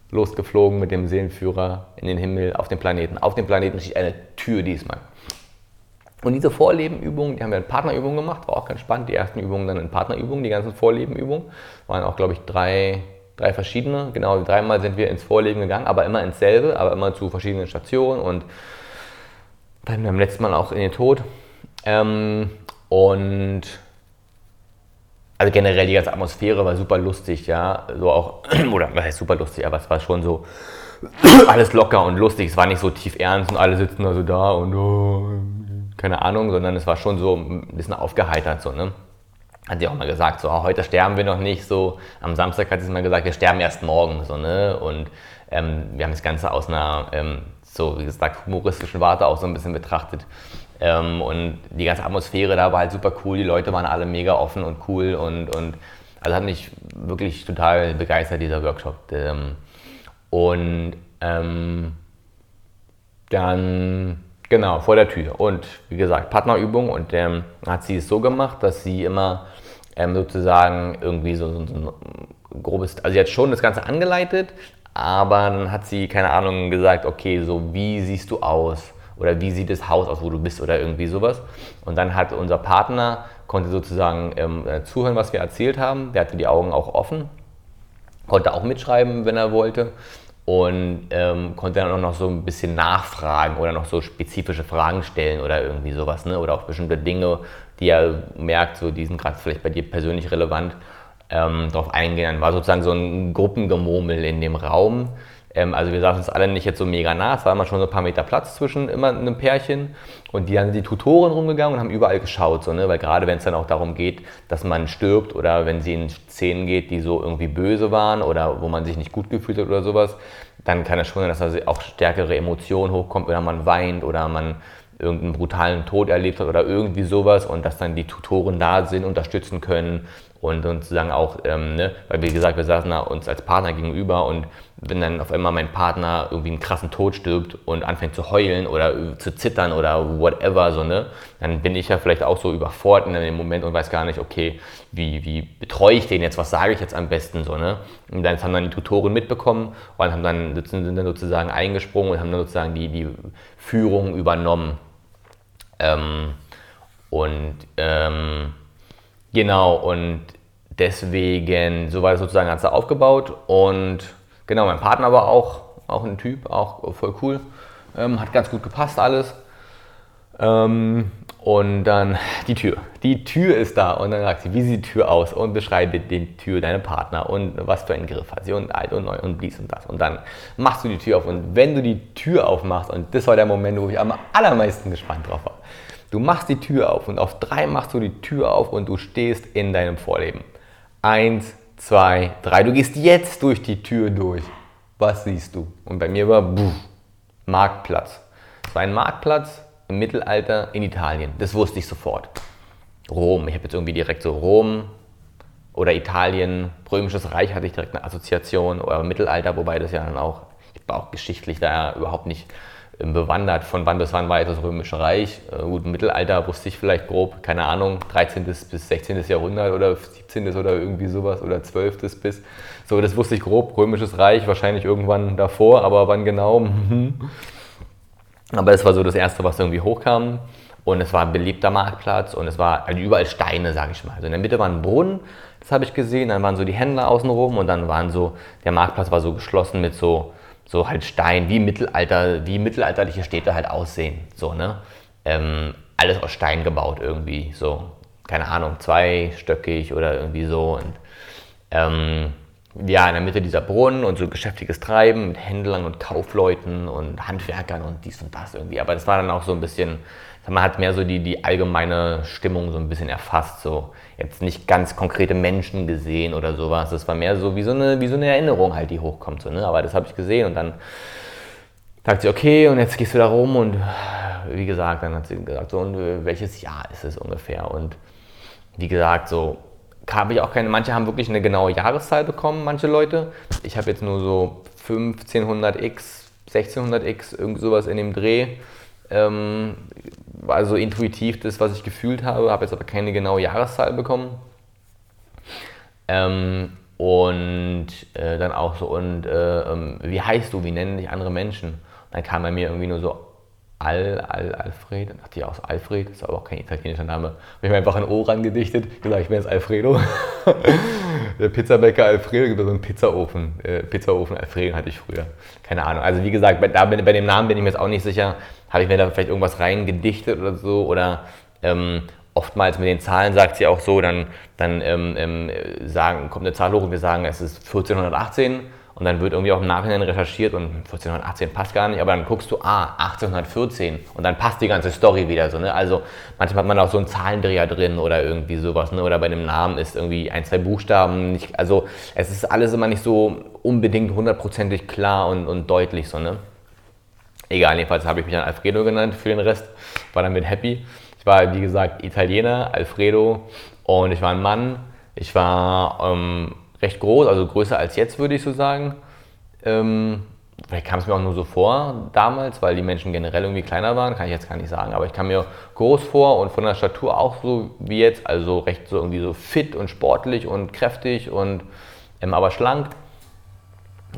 losgeflogen mit dem Seelenführer in den Himmel, auf dem Planeten. Auf dem Planeten steht eine Tür diesmal. Und diese Vorlebenübungen, die haben wir in Partnerübungen gemacht, war auch ganz spannend. Die ersten Übungen dann in Partnerübungen, die ganzen Vorlebenübungen. Waren auch, glaube ich, drei, drei verschiedene. Genau, dreimal sind wir ins Vorleben gegangen, aber immer ins selbe, aber immer zu verschiedenen Stationen und dann beim letzten Mal auch in den Tod. Ähm, und also generell die ganze Atmosphäre war super lustig, ja. So auch, oder was heißt super lustig, aber es war schon so alles locker und lustig. Es war nicht so tief ernst und alle sitzen also da und oh, keine Ahnung, sondern es war schon so ein bisschen aufgeheitert, so, ne? Hat sie auch mal gesagt, so, heute sterben wir noch nicht, so, am Samstag hat sie mal gesagt, wir sterben erst morgen, so, ne? Und ähm, wir haben das Ganze aus einer, ähm, so, wie gesagt, humoristischen Warte auch so ein bisschen betrachtet. Ähm, und die ganze Atmosphäre da war halt super cool, die Leute waren alle mega offen und cool und, und also hat mich wirklich total begeistert, dieser Workshop. Ähm, und ähm, dann Genau, vor der Tür. Und wie gesagt, Partnerübung. Und ähm, hat sie es so gemacht, dass sie immer ähm, sozusagen irgendwie so, so, so ein grobes, also sie hat schon das Ganze angeleitet, aber dann hat sie, keine Ahnung, gesagt, okay, so wie siehst du aus? Oder wie sieht das Haus aus, wo du bist oder irgendwie sowas. Und dann hat unser Partner, konnte sozusagen ähm, äh, zuhören, was wir erzählt haben. Der hatte die Augen auch offen, konnte auch mitschreiben, wenn er wollte und ähm, konnte dann auch noch so ein bisschen nachfragen oder noch so spezifische Fragen stellen oder irgendwie sowas, ne? oder auch bestimmte Dinge, die er merkt, so die sind gerade vielleicht bei dir persönlich relevant, ähm, darauf eingehen. Dann war sozusagen so ein Gruppengemurmel in dem Raum. Ähm, also wir saßen uns alle nicht jetzt so mega nah, es war immer schon so ein paar Meter Platz zwischen immer einem Pärchen und die haben die Tutoren rumgegangen und haben überall geschaut, so, ne? weil gerade wenn es dann auch darum geht, dass man stirbt oder wenn sie in Szenen geht, die so irgendwie böse waren oder wo man sich nicht gut gefühlt hat oder sowas, dann kann es schon sein, dass da auch stärkere Emotionen hochkommt oder man weint oder man irgendeinen brutalen Tod erlebt hat oder irgendwie sowas und dass dann die Tutoren da sind, unterstützen können und sozusagen auch, ähm, ne, weil wie gesagt, wir saßen da uns als Partner gegenüber und wenn dann auf einmal mein Partner irgendwie einen krassen Tod stirbt und anfängt zu heulen oder zu zittern oder whatever, so, ne, dann bin ich ja vielleicht auch so überfordert in dem Moment und weiß gar nicht, okay, wie, wie betreue ich den jetzt, was sage ich jetzt am besten, so, ne. Und dann haben dann die Tutoren mitbekommen und haben dann, sind dann sozusagen eingesprungen und haben dann sozusagen die, die Führung übernommen. Ähm, und ähm, Genau, und deswegen, so war das sozusagen ganz aufgebaut. Und genau, mein Partner war auch, auch ein Typ, auch voll cool. Ähm, hat ganz gut gepasst alles. Ähm, und dann die Tür. Die Tür ist da und dann sagt sie, wie sieht die Tür aus und beschreibe die Tür, deine Partner und was für einen Griff hat sie und alt und neu und dies und das. Und dann machst du die Tür auf und wenn du die Tür aufmachst, und das war der Moment, wo ich am allermeisten gespannt drauf war, du machst die Tür auf und auf drei machst du die Tür auf und du stehst in deinem Vorleben. Eins, zwei, drei. Du gehst jetzt durch die Tür durch. Was siehst du? Und bei mir war buh, Marktplatz. Es war ein Marktplatz im Mittelalter in Italien. Das wusste ich sofort. Rom. Ich habe jetzt irgendwie direkt so Rom oder Italien, Römisches Reich hatte ich direkt eine Assoziation oder Mittelalter, wobei das ja dann auch, ich war auch geschichtlich da überhaupt nicht bewandert. Von wann bis wann war das Römische Reich? Äh, gut, Mittelalter wusste ich vielleicht grob, keine Ahnung, 13. bis 16. Jahrhundert oder 17. oder irgendwie sowas oder 12. bis. So, das wusste ich grob. Römisches Reich wahrscheinlich irgendwann davor, aber wann genau? Aber es war so das Erste, was irgendwie hochkam. Und es war ein beliebter Marktplatz und es war also überall Steine, sage ich mal. Also in der Mitte war ein Brunnen, das habe ich gesehen. Dann waren so die Händler außenrum und dann waren so, der Marktplatz war so geschlossen mit so, so halt Stein, wie Mittelalter, wie mittelalterliche Städte halt aussehen. So, ne? Ähm, alles aus Stein gebaut irgendwie. So, keine Ahnung, zweistöckig oder irgendwie so. Und ähm, ja, in der Mitte dieser Brunnen und so geschäftiges Treiben mit Händlern und Kaufleuten und Handwerkern und dies und das irgendwie. Aber das war dann auch so ein bisschen, man hat mehr so die, die allgemeine Stimmung so ein bisschen erfasst, so jetzt nicht ganz konkrete Menschen gesehen oder sowas. Das war mehr so wie so eine, wie so eine Erinnerung halt, die hochkommt. So, ne? Aber das habe ich gesehen und dann sagt sie, okay, und jetzt gehst du da rum und wie gesagt, dann hat sie gesagt, so, und welches Jahr ist es ungefähr? Und wie gesagt, so habe ich auch keine, manche haben wirklich eine genaue Jahreszahl bekommen, manche Leute. Ich habe jetzt nur so 1500x, 1600x, irgend sowas in dem Dreh. Ähm, also intuitiv das, was ich gefühlt habe, habe jetzt aber keine genaue Jahreszahl bekommen. Ähm, und äh, dann auch so, und äh, ähm, wie heißt du, wie nennen dich andere Menschen? Und dann kam bei mir irgendwie nur so Al, Al, Alfred, dann dachte ich aus Alfred, ist aber auch kein italienischer Name. Habe ich mir einfach ein O rangedichtet, gesagt, ich bin jetzt Alfredo. der Pizzabäcker Alfredo gibt so einen Pizzaofen. Äh, Pizzaofen Alfredo hatte ich früher. Keine Ahnung. Also wie gesagt, bei, da, bei dem Namen bin ich mir jetzt auch nicht sicher. Habe ich mir da vielleicht irgendwas reingedichtet oder so? Oder ähm, oftmals mit den Zahlen sagt sie auch so, dann, dann ähm, ähm, sagen, kommt eine Zahl hoch und wir sagen, es ist 1418 und dann wird irgendwie auch im Nachhinein recherchiert und 1418 passt gar nicht, aber dann guckst du, ah, 1814 und dann passt die ganze Story wieder so. Ne? Also manchmal hat man auch so einen Zahlendreher drin oder irgendwie sowas. Ne? Oder bei dem Namen ist irgendwie ein, zwei Buchstaben nicht. Also es ist alles immer nicht so unbedingt hundertprozentig klar und, und deutlich so. Ne? Egal, jedenfalls habe ich mich dann Alfredo genannt für den Rest, war damit happy. Ich war, wie gesagt, Italiener, Alfredo und ich war ein Mann. Ich war ähm, recht groß, also größer als jetzt, würde ich so sagen. Ähm, vielleicht kam es mir auch nur so vor damals, weil die Menschen generell irgendwie kleiner waren, kann ich jetzt gar nicht sagen, aber ich kam mir groß vor und von der Statur auch so wie jetzt, also recht so irgendwie so fit und sportlich und kräftig und ähm, aber schlank.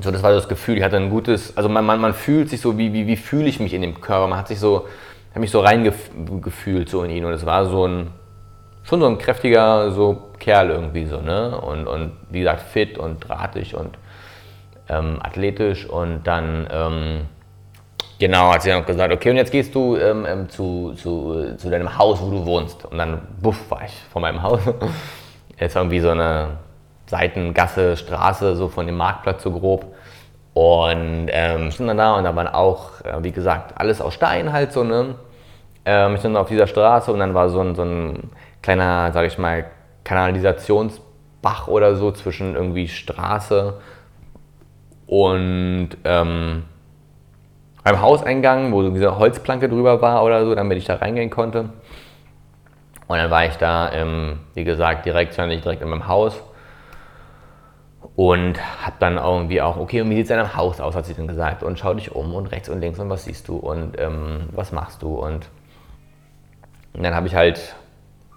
So, das war das Gefühl, ich hatte ein gutes, also man, man, man fühlt sich so, wie, wie, wie fühle ich mich in dem Körper, man hat sich so, hat mich so reingefühlt so in ihn und es war so ein, schon so ein kräftiger so Kerl irgendwie so, ne? Und, und wie gesagt, fit und drahtig und ähm, athletisch und dann ähm, genau hat sie dann gesagt, okay, und jetzt gehst du ähm, ähm zu, zu, zu deinem Haus, wo du wohnst. Und dann buff war ich vor meinem Haus. Jetzt irgendwie so eine Seitengasse, Straße, so von dem Marktplatz so grob. Und ähm, stand dann da und da waren auch, äh, wie gesagt, alles aus Stein halt so, ne? Ähm, ich stand auf dieser Straße und dann war so ein, so ein kleiner, sage ich mal, Kanalisationsbach oder so zwischen irgendwie Straße und ähm, beim Hauseingang, wo so diese Holzplanke drüber war oder so, damit ich da reingehen konnte. Und dann war ich da, ähm, wie gesagt, direkt, stand direkt in meinem Haus und hab dann irgendwie auch, okay, und wie sieht es in deinem Haus aus, hat sie dann gesagt. Und schau dich um und rechts und links und was siehst du und ähm, was machst du. Und, und dann habe ich halt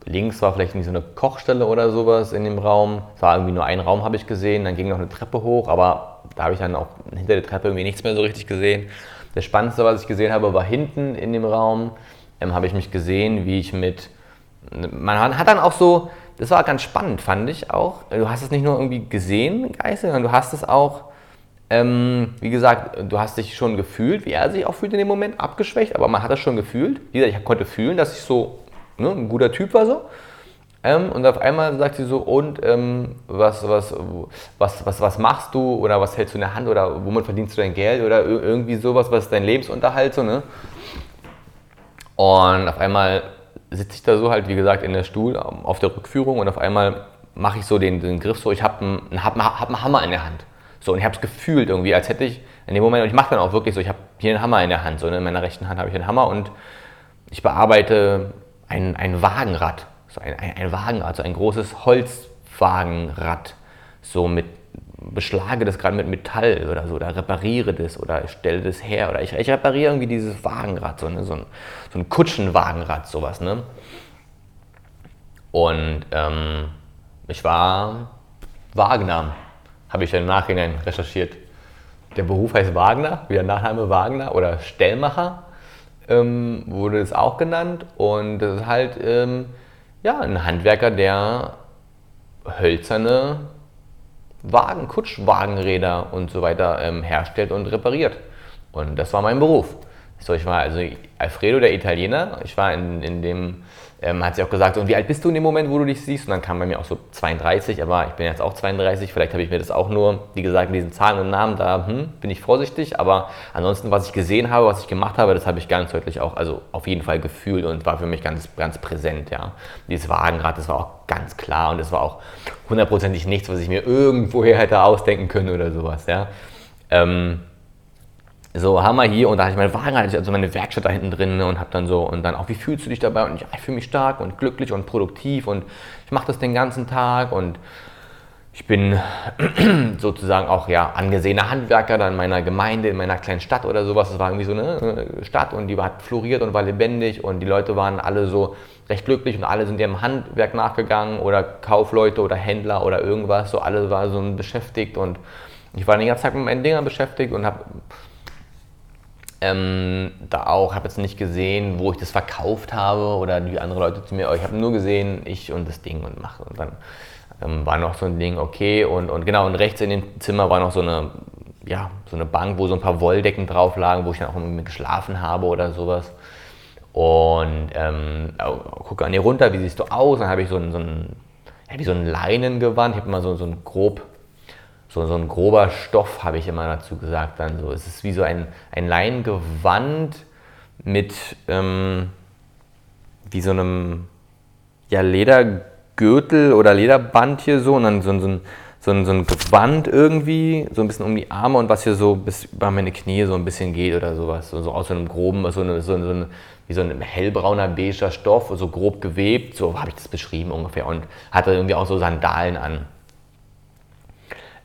links war vielleicht nicht so eine Kochstelle oder sowas in dem Raum. Es war irgendwie nur ein Raum, habe ich gesehen. Dann ging noch eine Treppe hoch, aber da habe ich dann auch hinter der Treppe irgendwie nichts mehr so richtig gesehen. Das Spannendste, was ich gesehen habe, war hinten in dem Raum. Ähm, habe ich mich gesehen, wie ich mit. Man hat dann auch so, das war ganz spannend, fand ich auch. Du hast es nicht nur irgendwie gesehen, Geist, sondern du hast es auch Ähm, wie gesagt, du hast dich schon gefühlt, wie er sich auch fühlt in dem Moment, abgeschwächt, aber man hat das schon gefühlt. Wie gesagt, ich konnte fühlen, dass ich so ne, ein guter Typ war so. Ähm, und auf einmal sagt sie so, und ähm, was, was, was, was, was machst du oder was hältst du in der Hand oder womit verdienst du dein Geld oder irgendwie sowas, was ist dein Lebensunterhalt so, ne? Und auf einmal sitze ich da so halt, wie gesagt, in der Stuhl ähm, auf der Rückführung und auf einmal mache ich so den, den Griff so, ich habe einen, hab, hab einen Hammer in der Hand. So, und ich habe es gefühlt irgendwie, als hätte ich in dem Moment, und ich mache dann auch wirklich so, ich habe hier einen Hammer in der Hand, so ne, in meiner rechten Hand habe ich einen Hammer und ich bearbeite ein, ein Wagenrad, so ein, ein, ein Wagenrad, so ein großes Holzwagenrad, so mit beschlage das gerade mit Metall oder so, oder repariere das oder stelle das her oder ich, ich repariere irgendwie dieses Wagenrad, so, ne, so, ein, so ein Kutschenwagenrad, sowas. Ne? Und ähm, ich war Wagner, habe ich im Nachhinein recherchiert. Der Beruf heißt Wagner, wie der Nachname Wagner oder Stellmacher ähm, wurde es auch genannt. Und das ist halt ähm, ja, ein Handwerker, der hölzerne Wagen, Kutschwagenräder und so weiter ähm, herstellt und repariert. Und das war mein Beruf. So, ich war also Alfredo, der Italiener. Ich war in, in dem ähm, hat sie auch gesagt, und wie alt bist du in dem Moment, wo du dich siehst? Und dann kam bei mir auch so 32, aber ich bin jetzt auch 32, vielleicht habe ich mir das auch nur, wie gesagt, mit diesen Zahlen und Namen, da hm, bin ich vorsichtig, aber ansonsten, was ich gesehen habe, was ich gemacht habe, das habe ich ganz deutlich auch, also auf jeden Fall gefühlt und war für mich ganz, ganz präsent, ja. Dieses Wagenrad, das war auch ganz klar und das war auch hundertprozentig nichts, was ich mir irgendwoher hätte ausdenken können oder sowas, ja. Ähm, so Hammer hier und da hatte ich meine Wagen, also meine Werkstatt da hinten drin und habe dann so und dann auch, wie fühlst du dich dabei? Und ich, ich fühle mich stark und glücklich und produktiv und ich mache das den ganzen Tag und ich bin sozusagen auch ja angesehener Handwerker da in meiner Gemeinde, in meiner kleinen Stadt oder sowas. Es war irgendwie so eine Stadt und die hat floriert und war lebendig und die Leute waren alle so recht glücklich und alle sind ihrem Handwerk nachgegangen oder Kaufleute oder Händler oder irgendwas. So alle waren so beschäftigt und ich war den ganzen Tag mit meinen Dingern beschäftigt und habe ähm, da auch, habe jetzt nicht gesehen, wo ich das verkauft habe oder wie andere Leute zu mir, ich habe nur gesehen, ich und das Ding und mache. Und dann ähm, war noch so ein Ding, okay, und, und genau, und rechts in dem Zimmer war noch so eine, ja, so eine Bank, wo so ein paar Wolldecken drauf lagen, wo ich dann auch mit geschlafen habe oder sowas. Und ähm, gucke an ihr runter, wie siehst du aus? Dann habe ich so ein, so ein, ja, wie so ein Leinengewand, ich habe immer so, so ein grob so, so ein grober Stoff, habe ich immer dazu gesagt. Dann so. Es ist wie so ein, ein Leingewand mit ähm, wie so einem ja, Ledergürtel oder Lederband hier so und dann so, so, ein, so, ein, so ein Gewand irgendwie, so ein bisschen um die Arme und was hier so bis über meine Knie so ein bisschen geht oder sowas. So, so aus so einem groben, so, eine, so, so ein, wie so ein hellbrauner, beiger Stoff, so grob gewebt, so habe ich das beschrieben ungefähr und hatte irgendwie auch so Sandalen an.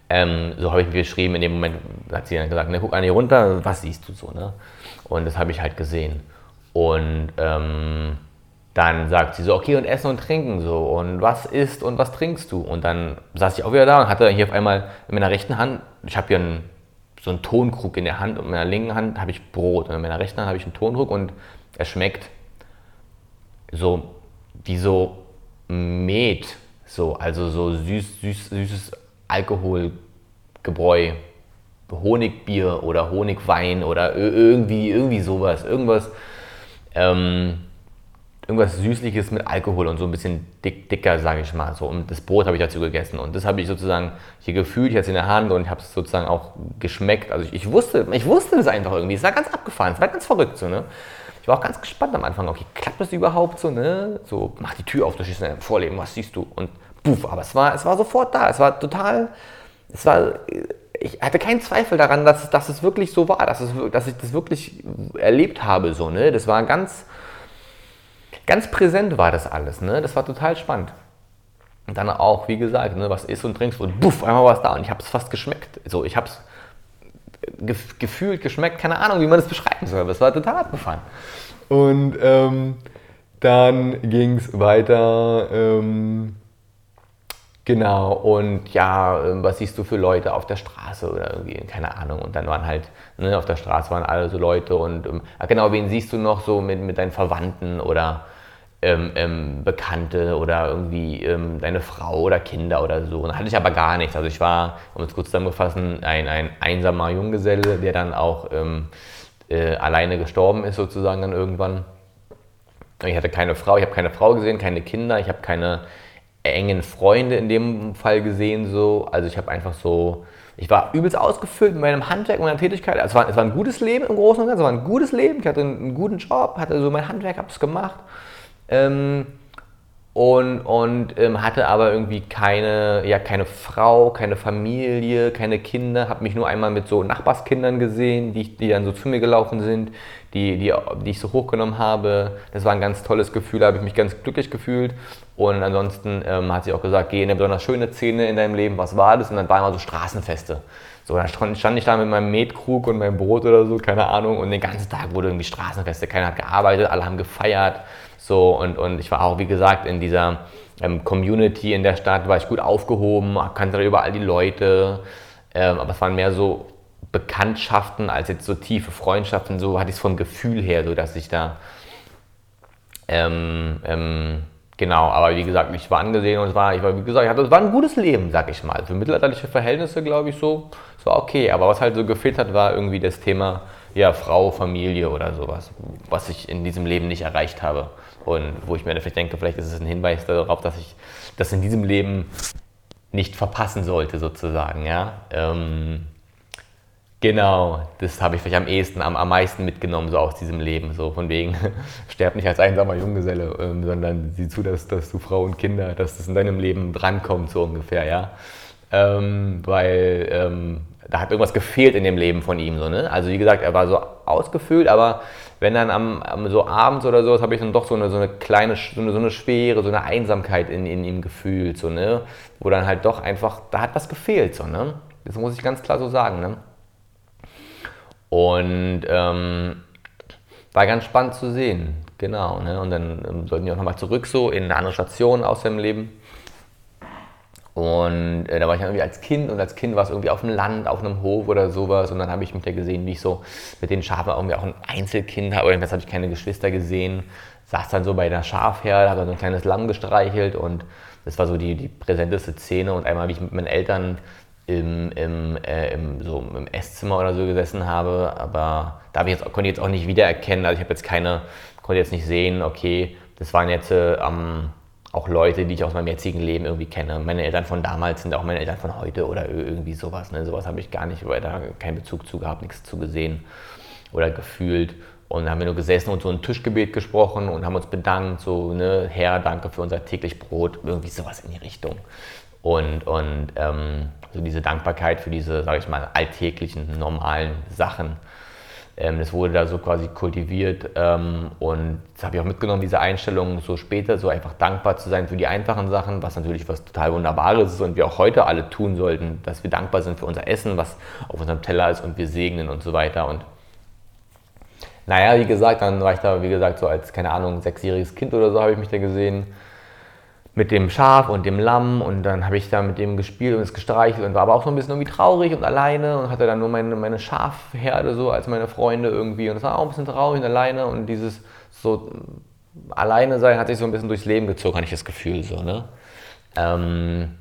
Ähm, so habe ich mir geschrieben, in dem Moment hat sie dann gesagt, ne, guck an hier runter, was siehst du so, ne? Und das habe ich halt gesehen. Und ähm, dann sagt sie so, okay, und Essen und Trinken so, und was isst und was trinkst du? Und dann saß ich auch wieder da und hatte hier auf einmal in meiner rechten Hand, ich habe hier einen, so einen Tonkrug in der Hand und in meiner linken Hand habe ich Brot und in meiner rechten Hand habe ich einen Tonkrug und er schmeckt so wie so Met, so, also so süß, süß, süßes Alkoholgebräu, Honigbier oder Honigwein oder irgendwie, irgendwie sowas, irgendwas, ähm, irgendwas Süßliches mit Alkohol und so ein bisschen dick, dicker, sage ich mal. So. Und das Brot habe ich dazu gegessen. Und das habe ich sozusagen hier gefühlt, ich hatte es in der Hand und habe es sozusagen auch geschmeckt. Also ich, ich, wusste, ich wusste das einfach irgendwie. Es war ganz abgefahren, es war ganz verrückt so, ne? Ich war auch ganz gespannt am Anfang, okay, klappt das überhaupt so, ne? So, mach die Tür auf, du stehst Vorleben, was siehst du? Und puff, aber es war, es war sofort da. Es war total es war, ich hatte keinen Zweifel daran, dass, dass es wirklich so war, dass, es, dass ich das wirklich erlebt habe. So, ne? Das war ganz, ganz präsent war das alles. Ne? Das war total spannend. Und dann auch, wie gesagt, ne, was isst und trinkst und buff, einmal war es da und ich habe es fast geschmeckt. So, ich habe es gefühlt, geschmeckt, keine Ahnung, wie man das beschreiben soll. Das war total abgefahren. Und ähm, dann ging es weiter. Ähm, Genau, und ja, ähm, was siehst du für Leute auf der Straße oder irgendwie, keine Ahnung. Und dann waren halt, ne, auf der Straße waren alle so Leute und ähm, genau, wen siehst du noch so mit, mit deinen Verwandten oder ähm, ähm, Bekannte oder irgendwie ähm, deine Frau oder Kinder oder so. Und da hatte ich aber gar nichts. Also ich war, um es kurz zusammenzufassen, ein, ein einsamer Junggeselle, der dann auch ähm, äh, alleine gestorben ist sozusagen dann irgendwann. Ich hatte keine Frau, ich habe keine Frau gesehen, keine Kinder, ich habe keine engen Freunde in dem Fall gesehen so. Also ich habe einfach so, ich war übelst ausgefüllt mit meinem Handwerk meiner Tätigkeit. Also es war, es war ein gutes Leben im Großen und Ganzen, es war ein gutes Leben. Ich hatte einen guten Job, hatte so mein Handwerk, habe es gemacht. Ähm, und, und ähm, hatte aber irgendwie keine, ja, keine Frau, keine Familie, keine Kinder. Habe mich nur einmal mit so Nachbarskindern gesehen, die, die dann so zu mir gelaufen sind, die, die, die ich so hochgenommen habe. Das war ein ganz tolles Gefühl, da habe ich mich ganz glücklich gefühlt. Und ansonsten ähm, hat sie auch gesagt, geh in eine besonders schöne Szene in deinem Leben, was war das? Und dann waren immer so Straßenfeste. So, dann stand ich da mit meinem Metkrug und meinem Brot oder so, keine Ahnung. Und den ganzen Tag wurde irgendwie Straßenfeste. Keiner hat gearbeitet, alle haben gefeiert. So, und, und ich war auch, wie gesagt, in dieser ähm, Community in der Stadt, war ich gut aufgehoben, kannte da überall die Leute. Ähm, aber es waren mehr so Bekanntschaften als jetzt so tiefe Freundschaften. So hatte ich es vom Gefühl her, so dass ich da. Ähm, ähm, genau, aber wie gesagt, ich war angesehen und es war, ich war, wie gesagt, ich hatte, es war ein gutes Leben, sag ich mal. Für mittelalterliche Verhältnisse, glaube ich, so. Es war okay. Aber was halt so gefehlt hat, war irgendwie das Thema ja, Frau, Familie oder sowas, was ich in diesem Leben nicht erreicht habe. Und wo ich mir vielleicht denke, vielleicht ist es ein Hinweis darauf, dass ich das in diesem Leben nicht verpassen sollte, sozusagen. Ja? Ähm, genau, das habe ich vielleicht am ehesten, am, am meisten mitgenommen, so aus diesem Leben. So von wegen, sterb nicht als einsamer Junggeselle, ähm, sondern sieh zu, dass, dass du Frau und Kinder, dass das in deinem Leben drankommt, so ungefähr, ja. Ähm, weil ähm, da hat irgendwas gefehlt in dem Leben von ihm. So, ne? Also wie gesagt, er war so ausgefüllt, aber wenn dann am, am so abends oder so, habe ich dann doch so eine, so eine kleine, so eine, so eine Schwere, so eine Einsamkeit in, in ihm gefühlt, so, ne? wo dann halt doch einfach, da hat was gefehlt. So, ne? Das muss ich ganz klar so sagen. Ne? Und ähm, war ganz spannend zu sehen, genau. Ne? Und dann ähm, sollten wir auch nochmal zurück so in eine andere Station aus seinem Leben. Und äh, da war ich dann irgendwie als Kind und als Kind war es irgendwie auf dem Land, auf einem Hof oder sowas. Und dann habe ich mit der gesehen, wie ich so mit den Schafen irgendwie auch ein Einzelkind habe. Jetzt habe ich keine Geschwister gesehen. Saß dann so bei einer Schafherde, habe dann so ein kleines Lamm gestreichelt und das war so die, die präsenteste Szene. Und einmal, wie ich mit meinen Eltern im, im, äh, im, so im Esszimmer oder so gesessen habe. Aber da ich jetzt, konnte ich jetzt auch nicht wiedererkennen. Also ich habe jetzt keine, konnte jetzt nicht sehen, okay, das waren jetzt äh, am auch Leute, die ich aus meinem jetzigen Leben irgendwie kenne. Meine Eltern von damals sind auch meine Eltern von heute oder irgendwie sowas. Ne? Sowas habe ich gar nicht weiter, keinen Bezug zu gehabt, nichts zu gesehen oder gefühlt. Und dann haben wir nur gesessen und so ein Tischgebet gesprochen und haben uns bedankt, so, ne, Herr, danke für unser täglich Brot, irgendwie sowas in die Richtung. Und, und ähm, so diese Dankbarkeit für diese, sage ich mal, alltäglichen, normalen Sachen. Ähm, das wurde da so quasi kultiviert ähm, und das habe ich auch mitgenommen, diese Einstellung so später, so einfach dankbar zu sein für die einfachen Sachen, was natürlich was total Wunderbares ist und wir auch heute alle tun sollten, dass wir dankbar sind für unser Essen, was auf unserem Teller ist und wir segnen und so weiter. Und naja, wie gesagt, dann war ich da, wie gesagt, so als, keine Ahnung, sechsjähriges Kind oder so habe ich mich da gesehen mit dem Schaf und dem Lamm und dann habe ich da mit dem gespielt und es gestreichelt und war aber auch so ein bisschen irgendwie traurig und alleine und hatte dann nur meine, meine Schafherde so als meine Freunde irgendwie und es war auch ein bisschen traurig und alleine und dieses so alleine sein hat sich so ein bisschen durchs Leben gezogen, hatte ich das Gefühl so, ne? Ähm,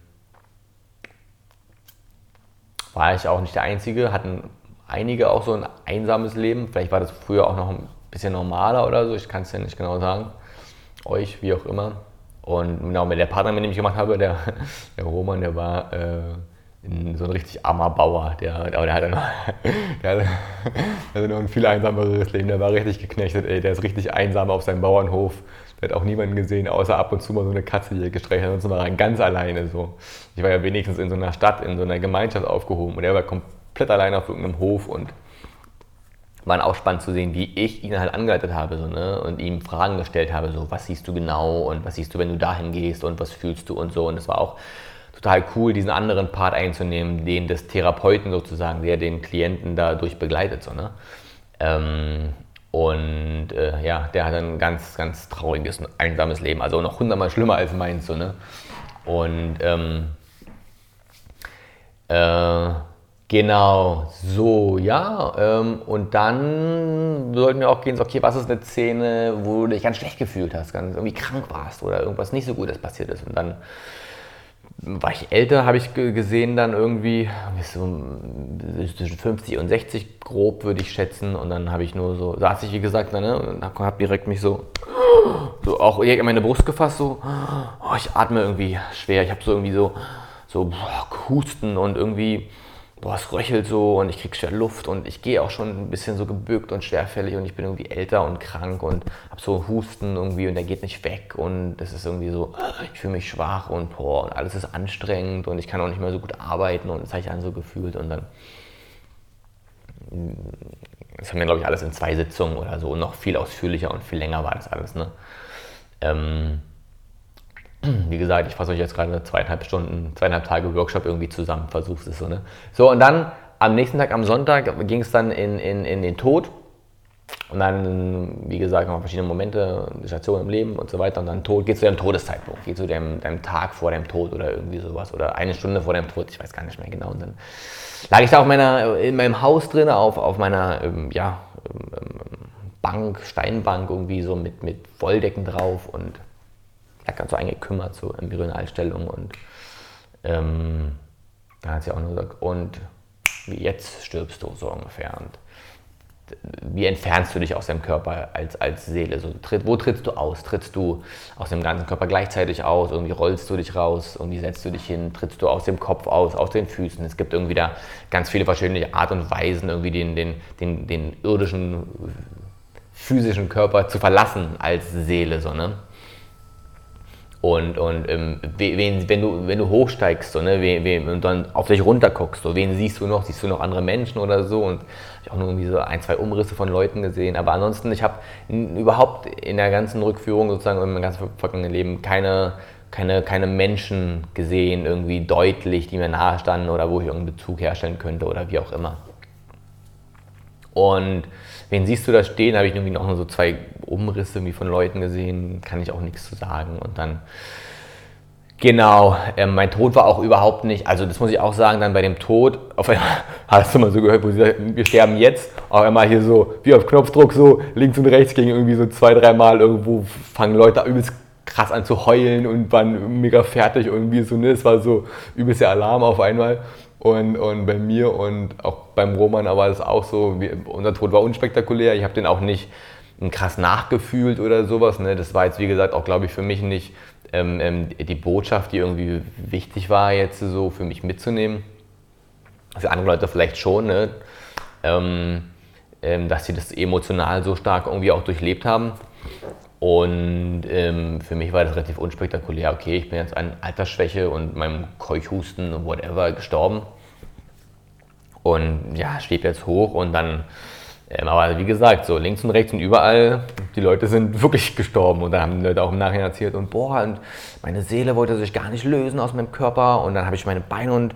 war ich auch nicht der Einzige, hatten einige auch so ein einsames Leben, vielleicht war das früher auch noch ein bisschen normaler oder so, ich kann es ja nicht genau sagen, euch, wie auch immer. Und genau, mit der Partner, mit dem ich gemacht habe, der, der Roman, der war äh, so ein richtig armer Bauer. Der, der, der, hatte, noch, der, hatte, noch ein viel einsameres Leben. Der war richtig geknechtet, ey. Der ist richtig einsam auf seinem Bauernhof. Der hat auch niemanden gesehen, außer ab und zu mal so eine Katze, die er gestreichelt hat. War er ganz alleine so. Ich war ja wenigstens in so einer Stadt, in so einer Gemeinschaft aufgehoben. Und er war komplett alleine auf irgendeinem Hof und war auch spannend zu sehen, wie ich ihn halt angeleitet habe so, ne? und ihm Fragen gestellt habe, so was siehst du genau und was siehst du, wenn du dahin gehst und was fühlst du und so. Und es war auch total cool, diesen anderen Part einzunehmen, den des Therapeuten sozusagen, der den Klienten dadurch begleitet. So, ne? Ähm, und äh, ja, der hat ein ganz, ganz trauriges und einsames Leben, also noch hundertmal schlimmer als meins. So, ne? Und ähm, äh, Genau, so, ja. Ähm, und dann sollten wir auch gehen, so, okay, was ist eine Szene, wo du dich ganz schlecht gefühlt hast, ganz irgendwie krank warst oder irgendwas nicht so Gutes passiert ist. Und dann war ich älter, habe ich gesehen, dann irgendwie so zwischen 50 und 60 grob, würde ich schätzen. Und dann habe ich nur so, saß ich wie gesagt, ne, und habe direkt mich so, so auch in meine Brust gefasst, so, oh, ich atme irgendwie schwer. Ich habe so irgendwie so, so boah, Husten und irgendwie boah, es röchelt so und ich krieg schwer Luft und ich gehe auch schon ein bisschen so gebückt und schwerfällig und ich bin irgendwie älter und krank und habe so Husten irgendwie und der geht nicht weg und das ist irgendwie so, ich fühle mich schwach und boah, und alles ist anstrengend und ich kann auch nicht mehr so gut arbeiten und das habe ich dann so gefühlt und dann das haben wir glaube ich alles in zwei Sitzungen oder so, noch viel ausführlicher und viel länger war das alles, ne? Ähm, wie gesagt, ich fasse euch jetzt gerade zweieinhalb Stunden, zweieinhalb Tage Workshop irgendwie zusammen, versuch's es so, ne? So, und dann am nächsten Tag, am Sonntag, ging es dann in, in, in den Tod. Und dann, wie gesagt, noch verschiedene Momente, Stationen im Leben und so weiter. Und dann Tod, geht zu deinem Todeszeitpunkt, geht zu deinem, deinem Tag vor deinem Tod oder irgendwie sowas. Oder eine Stunde vor deinem Tod, ich weiß gar nicht mehr genau. Und dann lag ich da auf meiner, in meinem Haus drin, auf, auf meiner, ähm, ja, ähm, Bank, Steinbank irgendwie so mit, mit Wolldecken drauf und ja, ganz so eingekümmert, so Embryonalstellung und ähm, da hat sie auch nur gesagt, und jetzt stirbst du so ungefähr. Und wie entfernst du dich aus dem Körper als, als Seele? So, tritt, wo trittst du aus? Trittst du aus dem ganzen Körper gleichzeitig aus? Irgendwie rollst du dich raus? Irgendwie setzt du dich hin? Trittst du aus dem Kopf aus? Aus den Füßen? Es gibt irgendwie da ganz viele verschiedene Art und Weisen, irgendwie den, den, den, den irdischen physischen Körper zu verlassen als Seele. So, ne? Und, und ähm, wen, wenn, du, wenn du hochsteigst so, ne, wen, wen, und dann auf dich runterguckst, so, wen siehst du noch? Siehst du noch andere Menschen oder so? Und ich habe auch nur irgendwie so ein, zwei Umrisse von Leuten gesehen. Aber ansonsten, ich habe überhaupt in der ganzen Rückführung sozusagen in meinem ganzen vergangenen Leben keine, keine, keine Menschen gesehen, irgendwie deutlich, die mir nahe standen oder wo ich irgendeinen Bezug herstellen könnte oder wie auch immer. Und wen siehst du da stehen? Habe ich irgendwie noch so zwei Umrisse irgendwie von Leuten gesehen, kann ich auch nichts zu sagen. Und dann, genau, äh, mein Tod war auch überhaupt nicht, also das muss ich auch sagen, dann bei dem Tod, auf einmal hast du mal so gehört, wo sie sagen, wir sterben jetzt, auf einmal hier so, wie auf Knopfdruck, so links und rechts ging irgendwie so zwei, dreimal irgendwo, fangen Leute übelst krass an zu heulen und waren mega fertig irgendwie so, ne, es war so übelst der Alarm auf einmal. Und, und bei mir und auch beim Roman war es auch so, wir, unser Tod war unspektakulär. Ich habe den auch nicht krass nachgefühlt oder sowas. Ne? Das war jetzt, wie gesagt, auch, glaube ich, für mich nicht ähm, ähm, die Botschaft, die irgendwie wichtig war, jetzt so für mich mitzunehmen. Für andere Leute vielleicht schon, ne? ähm, ähm dass sie das emotional so stark irgendwie auch durchlebt haben. Und ähm, für mich war das relativ unspektakulär. Okay, ich bin jetzt an Altersschwäche und meinem Keuchhusten und whatever gestorben. Und ja, schwebt jetzt hoch und dann, ähm, aber wie gesagt, so links und rechts und überall, die Leute sind wirklich gestorben. Und dann haben die Leute auch im Nachhinein erzählt und boah, und meine Seele wollte sich gar nicht lösen aus meinem Körper. Und dann habe ich meine Beine und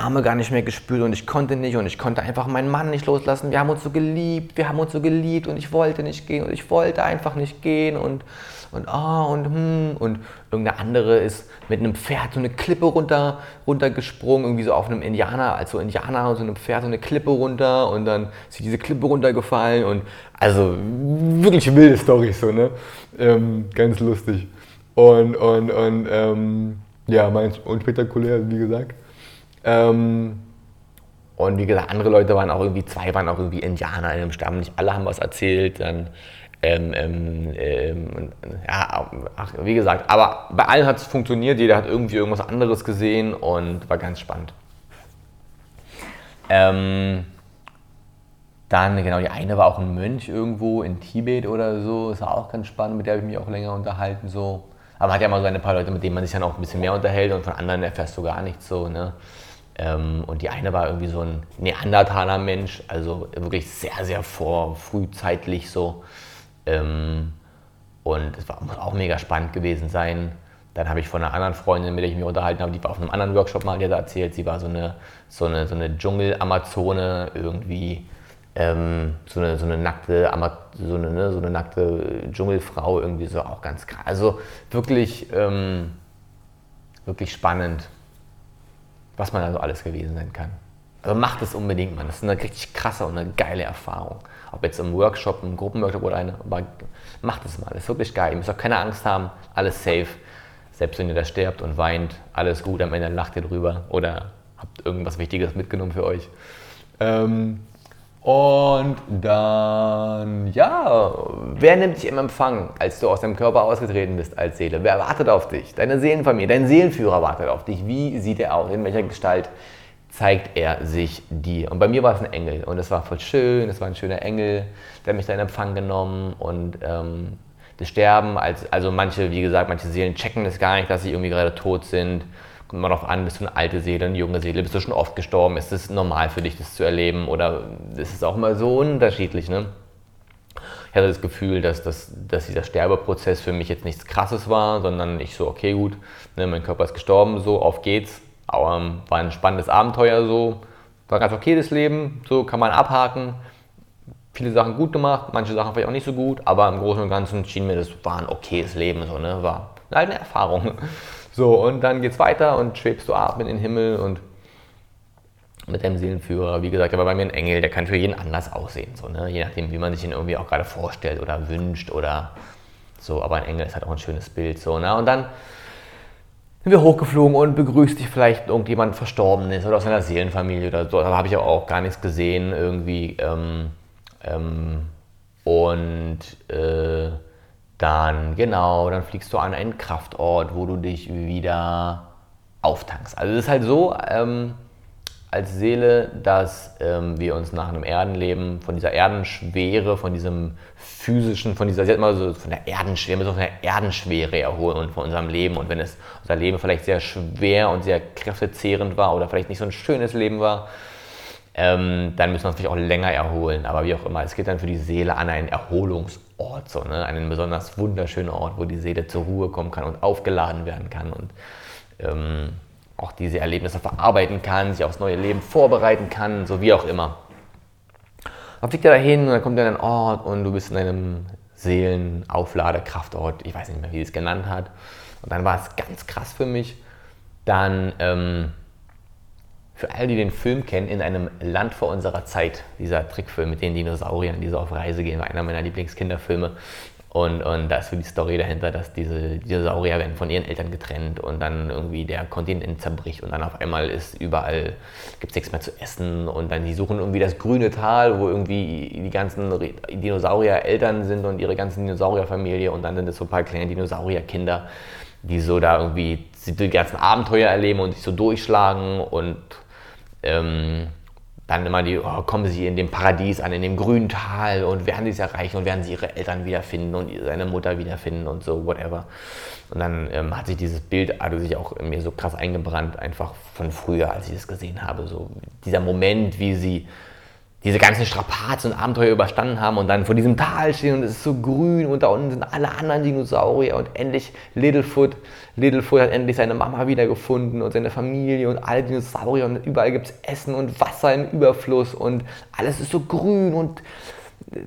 Arme gar nicht mehr gespürt und ich konnte nicht und ich konnte einfach meinen Mann nicht loslassen. Wir haben uns so geliebt, wir haben uns so geliebt und ich wollte nicht gehen und ich wollte einfach nicht gehen und und ah oh, und hm und irgendeine andere ist mit einem Pferd so eine Klippe runter runtergesprungen, irgendwie so auf einem Indianer, als so Indianer und so einem Pferd so eine Klippe runter und dann ist sie diese Klippe runtergefallen und also wirklich wilde Storys so, ne? Ähm, ganz lustig. Und, und, und ähm, ja, meins unspektakulär, wie gesagt. Ähm, und wie gesagt, andere Leute waren auch irgendwie, zwei waren auch irgendwie Indianer in dem Stamm, nicht alle haben was erzählt. Dann, ähm, ähm, ähm ja, ach, wie gesagt, aber bei allen hat es funktioniert, jeder hat irgendwie irgendwas anderes gesehen und war ganz spannend. Ähm, dann, genau, die eine war auch ein Mönch irgendwo in Tibet oder so, ist auch ganz spannend, mit der habe ich mich auch länger unterhalten. So. Aber man hat ja mal so ein paar Leute, mit denen man sich dann auch ein bisschen mehr unterhält und von anderen erfährst du gar nichts so. Ne? Ähm, und die eine war irgendwie so ein Neandertaler Mensch, also wirklich sehr, sehr vor, frühzeitlich so. Ähm, und es war, muss auch mega spannend gewesen sein. Dann habe ich von einer anderen Freundin, mit der ich mich unterhalten habe, die war auf einem anderen Workshop mal, die hat erzählt, sie war so eine, so eine, so eine Dschungel-Amazone irgendwie. Ähm, so, eine, so eine nackte so eine, ne, so eine nackte Dschungelfrau irgendwie so auch ganz krass. Also wirklich, ähm, wirklich spannend was man also alles gewesen sein kann. Also macht es unbedingt, man. Das ist eine richtig krasse und eine geile Erfahrung. Ob jetzt im Workshop, im Gruppenworkshop oder eine, aber macht es mal. Das ist wirklich geil. Ihr müsst auch keine Angst haben, alles safe. Selbst wenn ihr da sterbt und weint, alles gut, am Ende lacht ihr drüber oder habt irgendwas Wichtiges mitgenommen für euch. Ähm, und dann, ja, wer nimmt dich im Empfang, als du aus deinem Körper ausgetreten bist als Seele? Wer wartet auf dich? Deine Seelenfamilie, dein Seelenführer wartet auf dich. Wie sieht er aus? In welcher Gestalt zeigt er sich dir? Und bei mir war es ein Engel und es war voll schön, es war ein schöner Engel, der mich da in Empfang genommen und ähm, das Sterben, als, also manche, wie gesagt, manche Seelen checken das gar nicht, dass sie irgendwie gerade tot sind kommt man darauf an, bist du eine alte Seele, eine junge Seele, bist du schon oft gestorben, ist es normal für dich, das zu erleben oder ist es auch immer so unterschiedlich, ne? Ich hatte das Gefühl, dass, das, dass dieser Sterbeprozess für mich jetzt nichts Krasses war, sondern ich so, okay, gut, ne, mein Körper ist gestorben, so, auf geht's. Aber ähm, war ein spannendes Abenteuer, so, war ganz okay das Leben, so kann man abhaken. Viele Sachen gut gemacht, manche Sachen vielleicht auch nicht so gut, aber im Großen und Ganzen schien mir das war ein okayes Leben, so, ne, war halt eine Erfahrung. So, und dann geht's weiter und schwebst du ab in den Himmel und mit deinem Seelenführer, wie gesagt, aber bei mir ein Engel, der kann für jeden anders aussehen, so, ne? je nachdem, wie man sich ihn irgendwie auch gerade vorstellt oder wünscht oder so, aber ein Engel ist halt auch ein schönes Bild, so, ne? und dann sind wir hochgeflogen und begrüßt dich vielleicht irgendjemand verstorben ist oder aus seiner Seelenfamilie oder so, da habe ich auch gar nichts gesehen irgendwie ähm, ähm, und äh, dann, genau, dann fliegst du an einen Kraftort, wo du dich wieder auftankst. Also es ist halt so, ähm, als Seele, dass ähm, wir uns nach einem Erdenleben von dieser Erdenschwere, von diesem physischen, von dieser, mal so, von der Erdenschwere, wir müssen von der Erdenschwere erholen und von unserem Leben. Und wenn es unser Leben vielleicht sehr schwer und sehr kräftezehrend war oder vielleicht nicht so ein schönes Leben war, ähm, dann müssen wir uns vielleicht auch länger erholen. Aber wie auch immer, es geht dann für die Seele an einen Erholungsort, so, ne? einen besonders wunderschönen Ort, wo die Seele zur Ruhe kommen kann und aufgeladen werden kann und ähm, auch diese Erlebnisse verarbeiten kann, sich aufs neue Leben vorbereiten kann, so wie auch immer. Dann fliegt er dahin und dann kommt er in einen Ort und du bist in einem Seelenaufladekraftort, ich weiß nicht mehr, wie es genannt hat. Und dann war es ganz krass für mich. Dann ähm, für all die den Film kennen, in einem Land vor unserer Zeit, dieser Trickfilm mit den Dinosauriern, die so auf Reise gehen, war einer meiner Lieblingskinderfilme. Und, und da ist so die Story dahinter, dass diese Dinosaurier werden von ihren Eltern getrennt und dann irgendwie der Kontinent zerbricht und dann auf einmal ist überall, gibt es nichts mehr zu essen und dann die suchen irgendwie das grüne Tal, wo irgendwie die ganzen Dinosaurier-Eltern sind und ihre ganzen Dinosaurierfamilie und dann sind es so ein paar kleine Dinosaurierkinder, die so da irgendwie die ganzen Abenteuer erleben und sich so durchschlagen und ähm, dann immer die, oh, kommen sie in dem Paradies an, in dem grünen Tal und werden sie es erreichen und werden sie ihre Eltern wiederfinden und seine Mutter wiederfinden und so, whatever. Und dann ähm, hat sich dieses Bild also sich auch in mir so krass eingebrannt, einfach von früher, als ich es gesehen habe. So dieser Moment, wie sie diese ganzen Strapazen und Abenteuer überstanden haben und dann vor diesem Tal stehen und es ist so grün und da unten sind alle anderen Dinosaurier und endlich Littlefoot, Littlefoot hat endlich seine Mama wiedergefunden und seine Familie und alle Dinosaurier und überall gibt es Essen und Wasser im Überfluss und alles ist so grün und äh,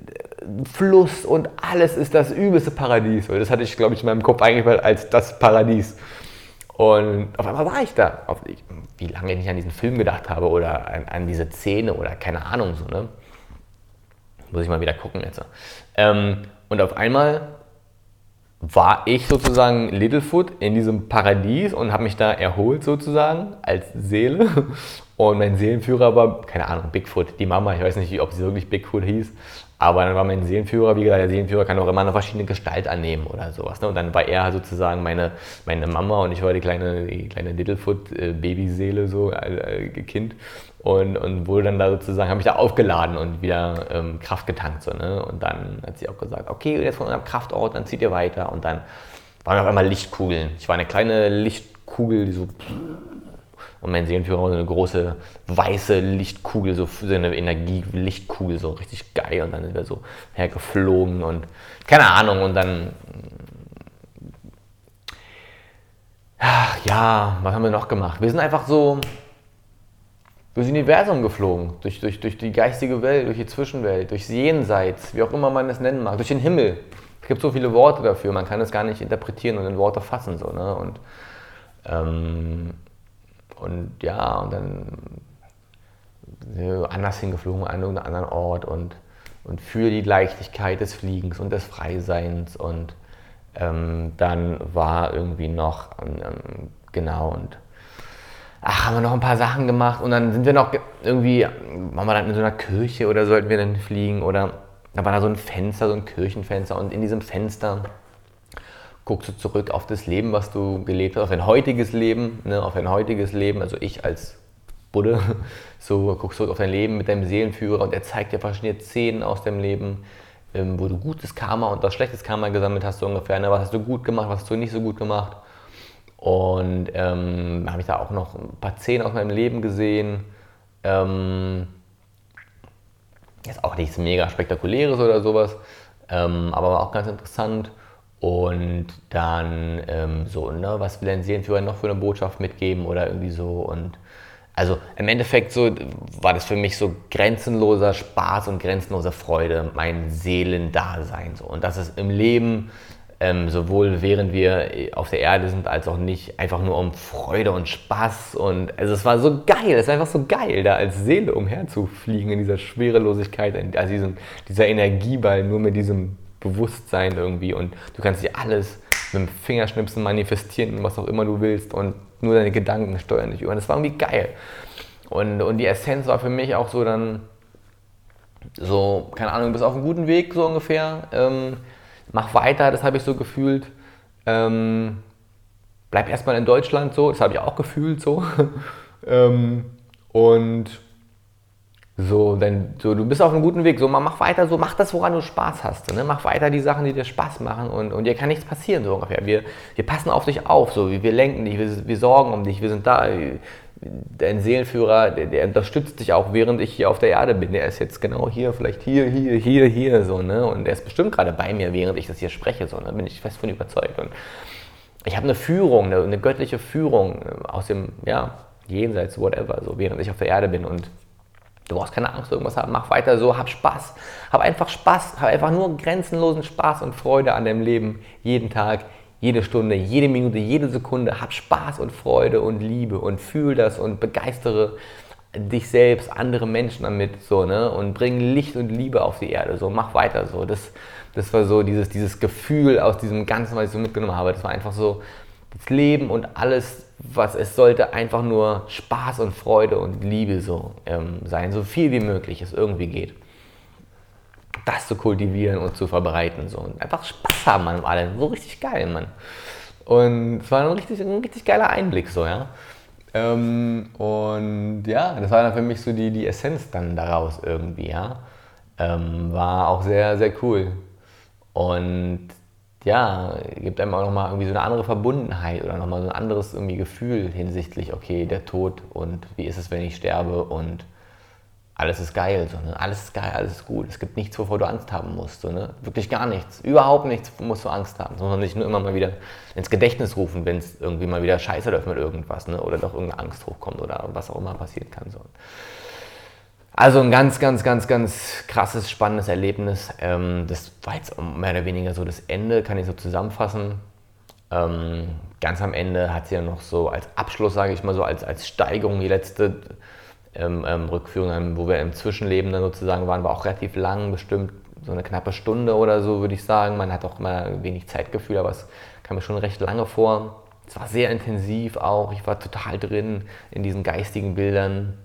Fluss und alles ist das übelste Paradies. Das hatte ich, glaube ich, in meinem Kopf eingebaut als das Paradies. Und auf einmal war ich da. Auf, wie lange ich nicht an diesen Film gedacht habe oder an, an, diese Szene oder keine Ahnung so, ne? Muss ich mal wieder gucken jetzt. Ähm, und auf einmal war ich sozusagen Littlefoot in diesem Paradies und habe mich da erholt sozusagen als Seele. Und mein Seelenführer war, keine Ahnung, Bigfoot, die Mama, ich weiß nicht, ob sie wirklich Bigfoot hieß, aber dann war mein Seelenführer, wie gesagt, der Seelenführer kann auch immer eine verschiedene Gestalt annehmen oder sowas. Ne? Und dann war er sozusagen meine, meine Mama und ich war die kleine, die kleine Littlefoot-Babyseele, äh, so äh, Kind. Und, und wurde dann da sozusagen, habe ich da aufgeladen und wieder ähm, Kraft getankt. So, ne? Und dann hat sie auch gesagt, okay, jetzt von eurem Kraftort, dann zieht ihr weiter. Und dann waren auf einmal Lichtkugeln. Ich war eine kleine Lichtkugel, die so und mein Seelenführer war so eine große weiße Lichtkugel, so, so eine Energie-Lichtkugel, so richtig geil. Und dann sind wir so hergeflogen und keine Ahnung. Und dann, ach, ja, was haben wir noch gemacht? Wir sind einfach so durchs Universum geflogen, durch, durch, durch die geistige Welt, durch die Zwischenwelt, durchs Jenseits, wie auch immer man es nennen mag, durch den Himmel. Es gibt so viele Worte dafür, man kann es gar nicht interpretieren und in Worte fassen. So, ne? Und ähm, und ja, und dann äh, anders hingeflogen an irgendeinen anderen Ort und, und für die Leichtigkeit des Fliegens und des Freiseins und ähm, dann war irgendwie noch, ähm, genau, und ach, haben wir noch ein paar Sachen gemacht und dann sind wir noch irgendwie, waren wir dann in so einer Kirche oder sollten wir dann fliegen oder da war da so ein Fenster, so ein Kirchenfenster und in diesem Fenster guckst du zurück auf das Leben, was du gelebt hast, auf ein heutiges Leben, ne, auf ein heutiges Leben, also ich als Buddha, so guckst zurück auf dein Leben mit deinem Seelenführer und er zeigt dir verschiedene Szenen aus deinem Leben, ähm, wo du gutes Karma und auch schlechtes Karma gesammelt hast, so ungefähr, ne, was hast du gut gemacht, was hast du nicht so gut gemacht und ähm, habe ich da auch noch ein paar Szenen aus meinem Leben gesehen. Ähm, ist auch nichts mega spektakuläres oder sowas, ähm, aber auch ganz interessant. Und dann ähm, so, ne, was will ein Seelenführer noch für eine Botschaft mitgeben oder irgendwie so. Und also im Endeffekt so war das für mich so grenzenloser Spaß und grenzenlose Freude, mein Seelendasein. So. Und das ist im Leben ähm, sowohl während wir auf der Erde sind, als auch nicht einfach nur um Freude und Spaß. Und also es war so geil, es war einfach so geil, da als Seele umherzufliegen in dieser Schwerelosigkeit, also diesen, dieser Energieball, nur mit diesem Bewusstsein irgendwie. Und du kannst dir alles mit dem Fingerschnipsen manifestieren, was auch immer du willst. Und nur deine Gedanken steuern dich über. Das war irgendwie geil. Und, und die Essenz war für mich auch so dann so, keine Ahnung, du bist auf einem guten Weg, so ungefähr. Ähm, mach weiter, das habe ich so gefühlt. Ähm, bleib erstmal in Deutschland so, das habe ich auch gefühlt so. ähm, und so, wenn so, du bist auf einem guten Weg, so mach weiter, so mach das, woran du Spaß hast. ne? Mach weiter die Sachen, die dir Spaß machen und, und dir kann nichts passieren, so ungefähr. Wir, wir passen auf dich auf, so, wir lenken dich, wir, wir sorgen um dich, wir sind da dein Seelenführer, der, der, unterstützt dich auch, während ich hier auf der Erde bin. Der ist jetzt genau hier, vielleicht hier, hier, hier, hier, so, ne? Und der ist bestimmt gerade bei mir, während ich das hier spreche, so, ne? Bin ich fest von überzeugt. Und ich habe eine Führung, eine, eine, göttliche Führung aus dem, ja, jenseits, whatever, so, während ich auf der Erde bin. Und du brauchst keine Angst, irgendwas haben, mach weiter so, hab Spaß. Hab einfach Spaß, hab einfach nur grenzenlosen Spaß und Freude an deinem Leben, jeden Tag, jede Stunde, jede Minute, jede Sekunde, hab Spaß und Freude und Liebe und fühl das und begeistere dich selbst, andere Menschen damit so, ne? Und bring Licht und Liebe auf die Erde. So, mach weiter so. Das, das war so dieses, dieses Gefühl aus diesem Ganzen, was ich so mitgenommen habe. Das war einfach so das Leben und alles, was es sollte, einfach nur Spaß und Freude und Liebe so ähm, sein. So viel wie möglich es irgendwie geht das zu kultivieren und zu verbreiten. So. Und einfach Spaß haben an allem. So richtig geil, Mann. Und es war ein richtig, ein richtig geiler Einblick, so, ja. Ähm, und ja, das war dann für mich so die, die Essenz dann daraus irgendwie, ja. Ähm, war auch sehr, sehr cool. Und ja, gibt einem auch nochmal irgendwie so eine andere Verbundenheit oder nochmal so ein anderes irgendwie Gefühl hinsichtlich, okay, der Tod und wie ist es, wenn ich sterbe und alles ist geil, so, ne? alles ist geil, alles ist gut. Es gibt nichts, wovor du Angst haben musst. So, ne? Wirklich gar nichts. Überhaupt nichts musst du Angst haben. Sondern nicht nur immer mal wieder ins Gedächtnis rufen, wenn es irgendwie mal wieder scheiße läuft mit irgendwas ne? oder doch irgendeine Angst hochkommt oder was auch immer passieren kann. So. Also ein ganz, ganz, ganz, ganz krasses, spannendes Erlebnis. Ähm, das war jetzt mehr oder weniger so das Ende, kann ich so zusammenfassen. Ähm, ganz am Ende hat sie ja noch so als Abschluss, sage ich mal so, als, als Steigerung die letzte ähm, ähm, Rückführung, wo wir im Zwischenleben dann sozusagen waren, war auch relativ lang, bestimmt so eine knappe Stunde oder so, würde ich sagen. Man hat auch immer wenig Zeitgefühl, aber es kam mir schon recht lange vor. Es war sehr intensiv auch. Ich war total drin in diesen geistigen Bildern.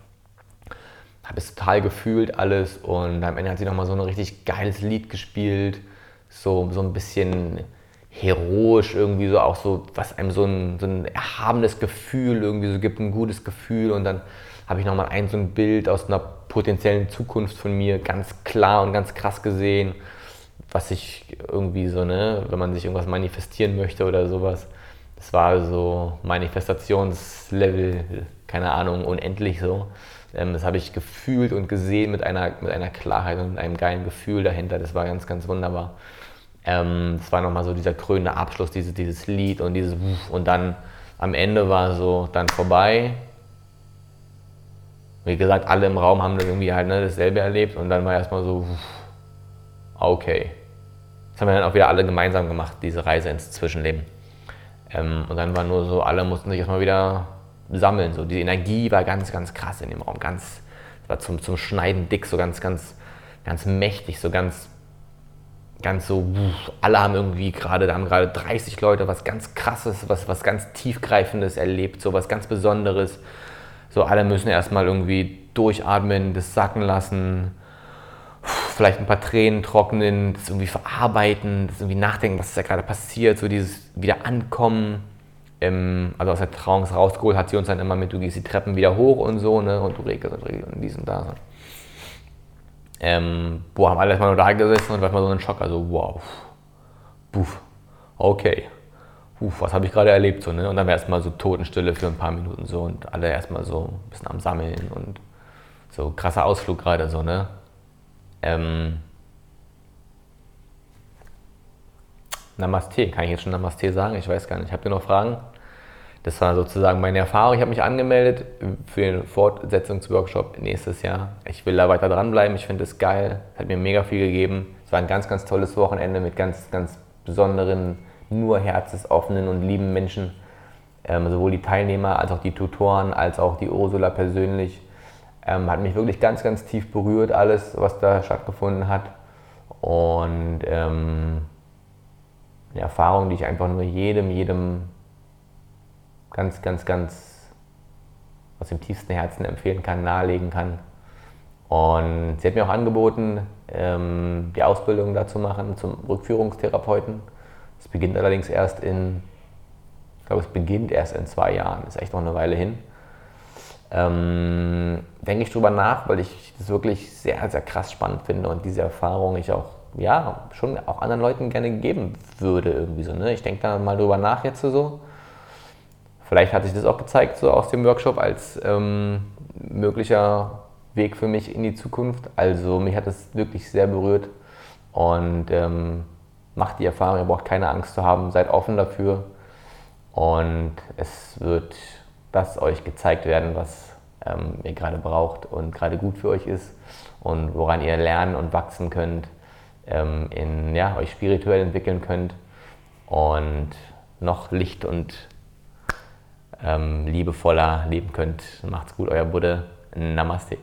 Habe es total gefühlt alles und am Ende hat sie nochmal so ein richtig geiles Lied gespielt. So, so ein bisschen heroisch irgendwie so auch so, was einem so ein, so ein erhabenes Gefühl irgendwie so gibt, ein gutes Gefühl und dann habe ich nochmal ein so ein Bild aus einer potenziellen Zukunft von mir ganz klar und ganz krass gesehen, was ich irgendwie so, ne, wenn man sich irgendwas manifestieren möchte oder sowas. Das war so Manifestationslevel, keine Ahnung, unendlich so. Ähm, das habe ich gefühlt und gesehen mit einer, mit einer Klarheit und einem geilen Gefühl dahinter. Das war ganz, ganz wunderbar. Ähm, das war nochmal so dieser krönende Abschluss, dieses, dieses Lied und dieses und dann am Ende war so dann vorbei wie gesagt, alle im Raum haben dann irgendwie halt ne, dasselbe erlebt und dann war erstmal so, okay. Das haben wir dann auch wieder alle gemeinsam gemacht, diese Reise ins Zwischenleben. Ähm, und dann war nur so, alle mussten sich erstmal wieder sammeln. So. Die Energie war ganz, ganz krass in dem Raum. Ganz, war zum, zum Schneiden dick, so ganz, ganz, ganz mächtig, so ganz, ganz so, alle haben irgendwie gerade, da haben gerade 30 Leute was ganz krasses, was, was ganz tiefgreifendes erlebt, so was ganz Besonderes. So, alle müssen erstmal irgendwie durchatmen, das sacken lassen, vielleicht ein paar Tränen trocknen, das irgendwie verarbeiten, das irgendwie nachdenken, was ist da gerade passiert, so dieses wieder ankommen. Ähm, also aus der Trance rausgeholt hat sie uns dann immer mit, du gehst die Treppen wieder hoch und so, ne, und du regelst und regelst und dies und da. So. Ähm, boah, haben alle erstmal nur da gesessen und war mal so ein Schock, also wow, puff, okay, puff, was habe ich gerade erlebt, so, ne, und dann war erstmal so Totenstille für ein paar Minuten so und alle erstmal so ein bisschen am Sammeln und so krasser Ausflug gerade so, ne, ähm, Namaste, kann ich jetzt schon Namaste sagen? Ich weiß gar nicht. Habt ihr noch Fragen? Das war sozusagen meine Erfahrung. Ich habe mich angemeldet für den Fortsetzungsworkshop nächstes Jahr. Ich will da weiter dranbleiben. Ich finde es geil. Es hat mir mega viel gegeben. Es war ein ganz, ganz tolles Wochenende mit ganz, ganz besonderen, nur herzesoffenen und lieben Menschen. Ähm, sowohl die Teilnehmer als auch die Tutoren, als auch die Ursula persönlich. Ähm, hat mich wirklich ganz, ganz tief berührt, alles, was da stattgefunden hat. Und ähm, eine Erfahrung, die ich einfach nur jedem, jedem ganz, ganz, ganz aus dem tiefsten Herzen empfehlen kann, nahelegen kann. Und sie hat mir auch angeboten, ähm, die Ausbildung dazu machen zum Rückführungstherapeuten. Es beginnt allerdings erst in, ich glaube, es beginnt erst in zwei Jahren, ist echt noch eine Weile hin. Ähm, denke ich drüber nach, weil ich das wirklich sehr, sehr krass spannend finde und diese Erfahrung ich auch, ja, schon auch anderen Leuten gerne geben würde irgendwie so. Ne? Ich denke da mal drüber nach jetzt so. Vielleicht hat sich das auch gezeigt so aus dem Workshop als ähm, möglicher Weg für mich in die Zukunft. Also mich hat es wirklich sehr berührt und ähm, macht die Erfahrung, ihr braucht keine Angst zu haben, seid offen dafür und es wird das euch gezeigt werden, was ähm, ihr gerade braucht und gerade gut für euch ist und woran ihr lernen und wachsen könnt, ähm, in, ja, euch spirituell entwickeln könnt und noch Licht und ähm, liebevoller leben könnt. Macht's gut, euer Buddha. Namaste.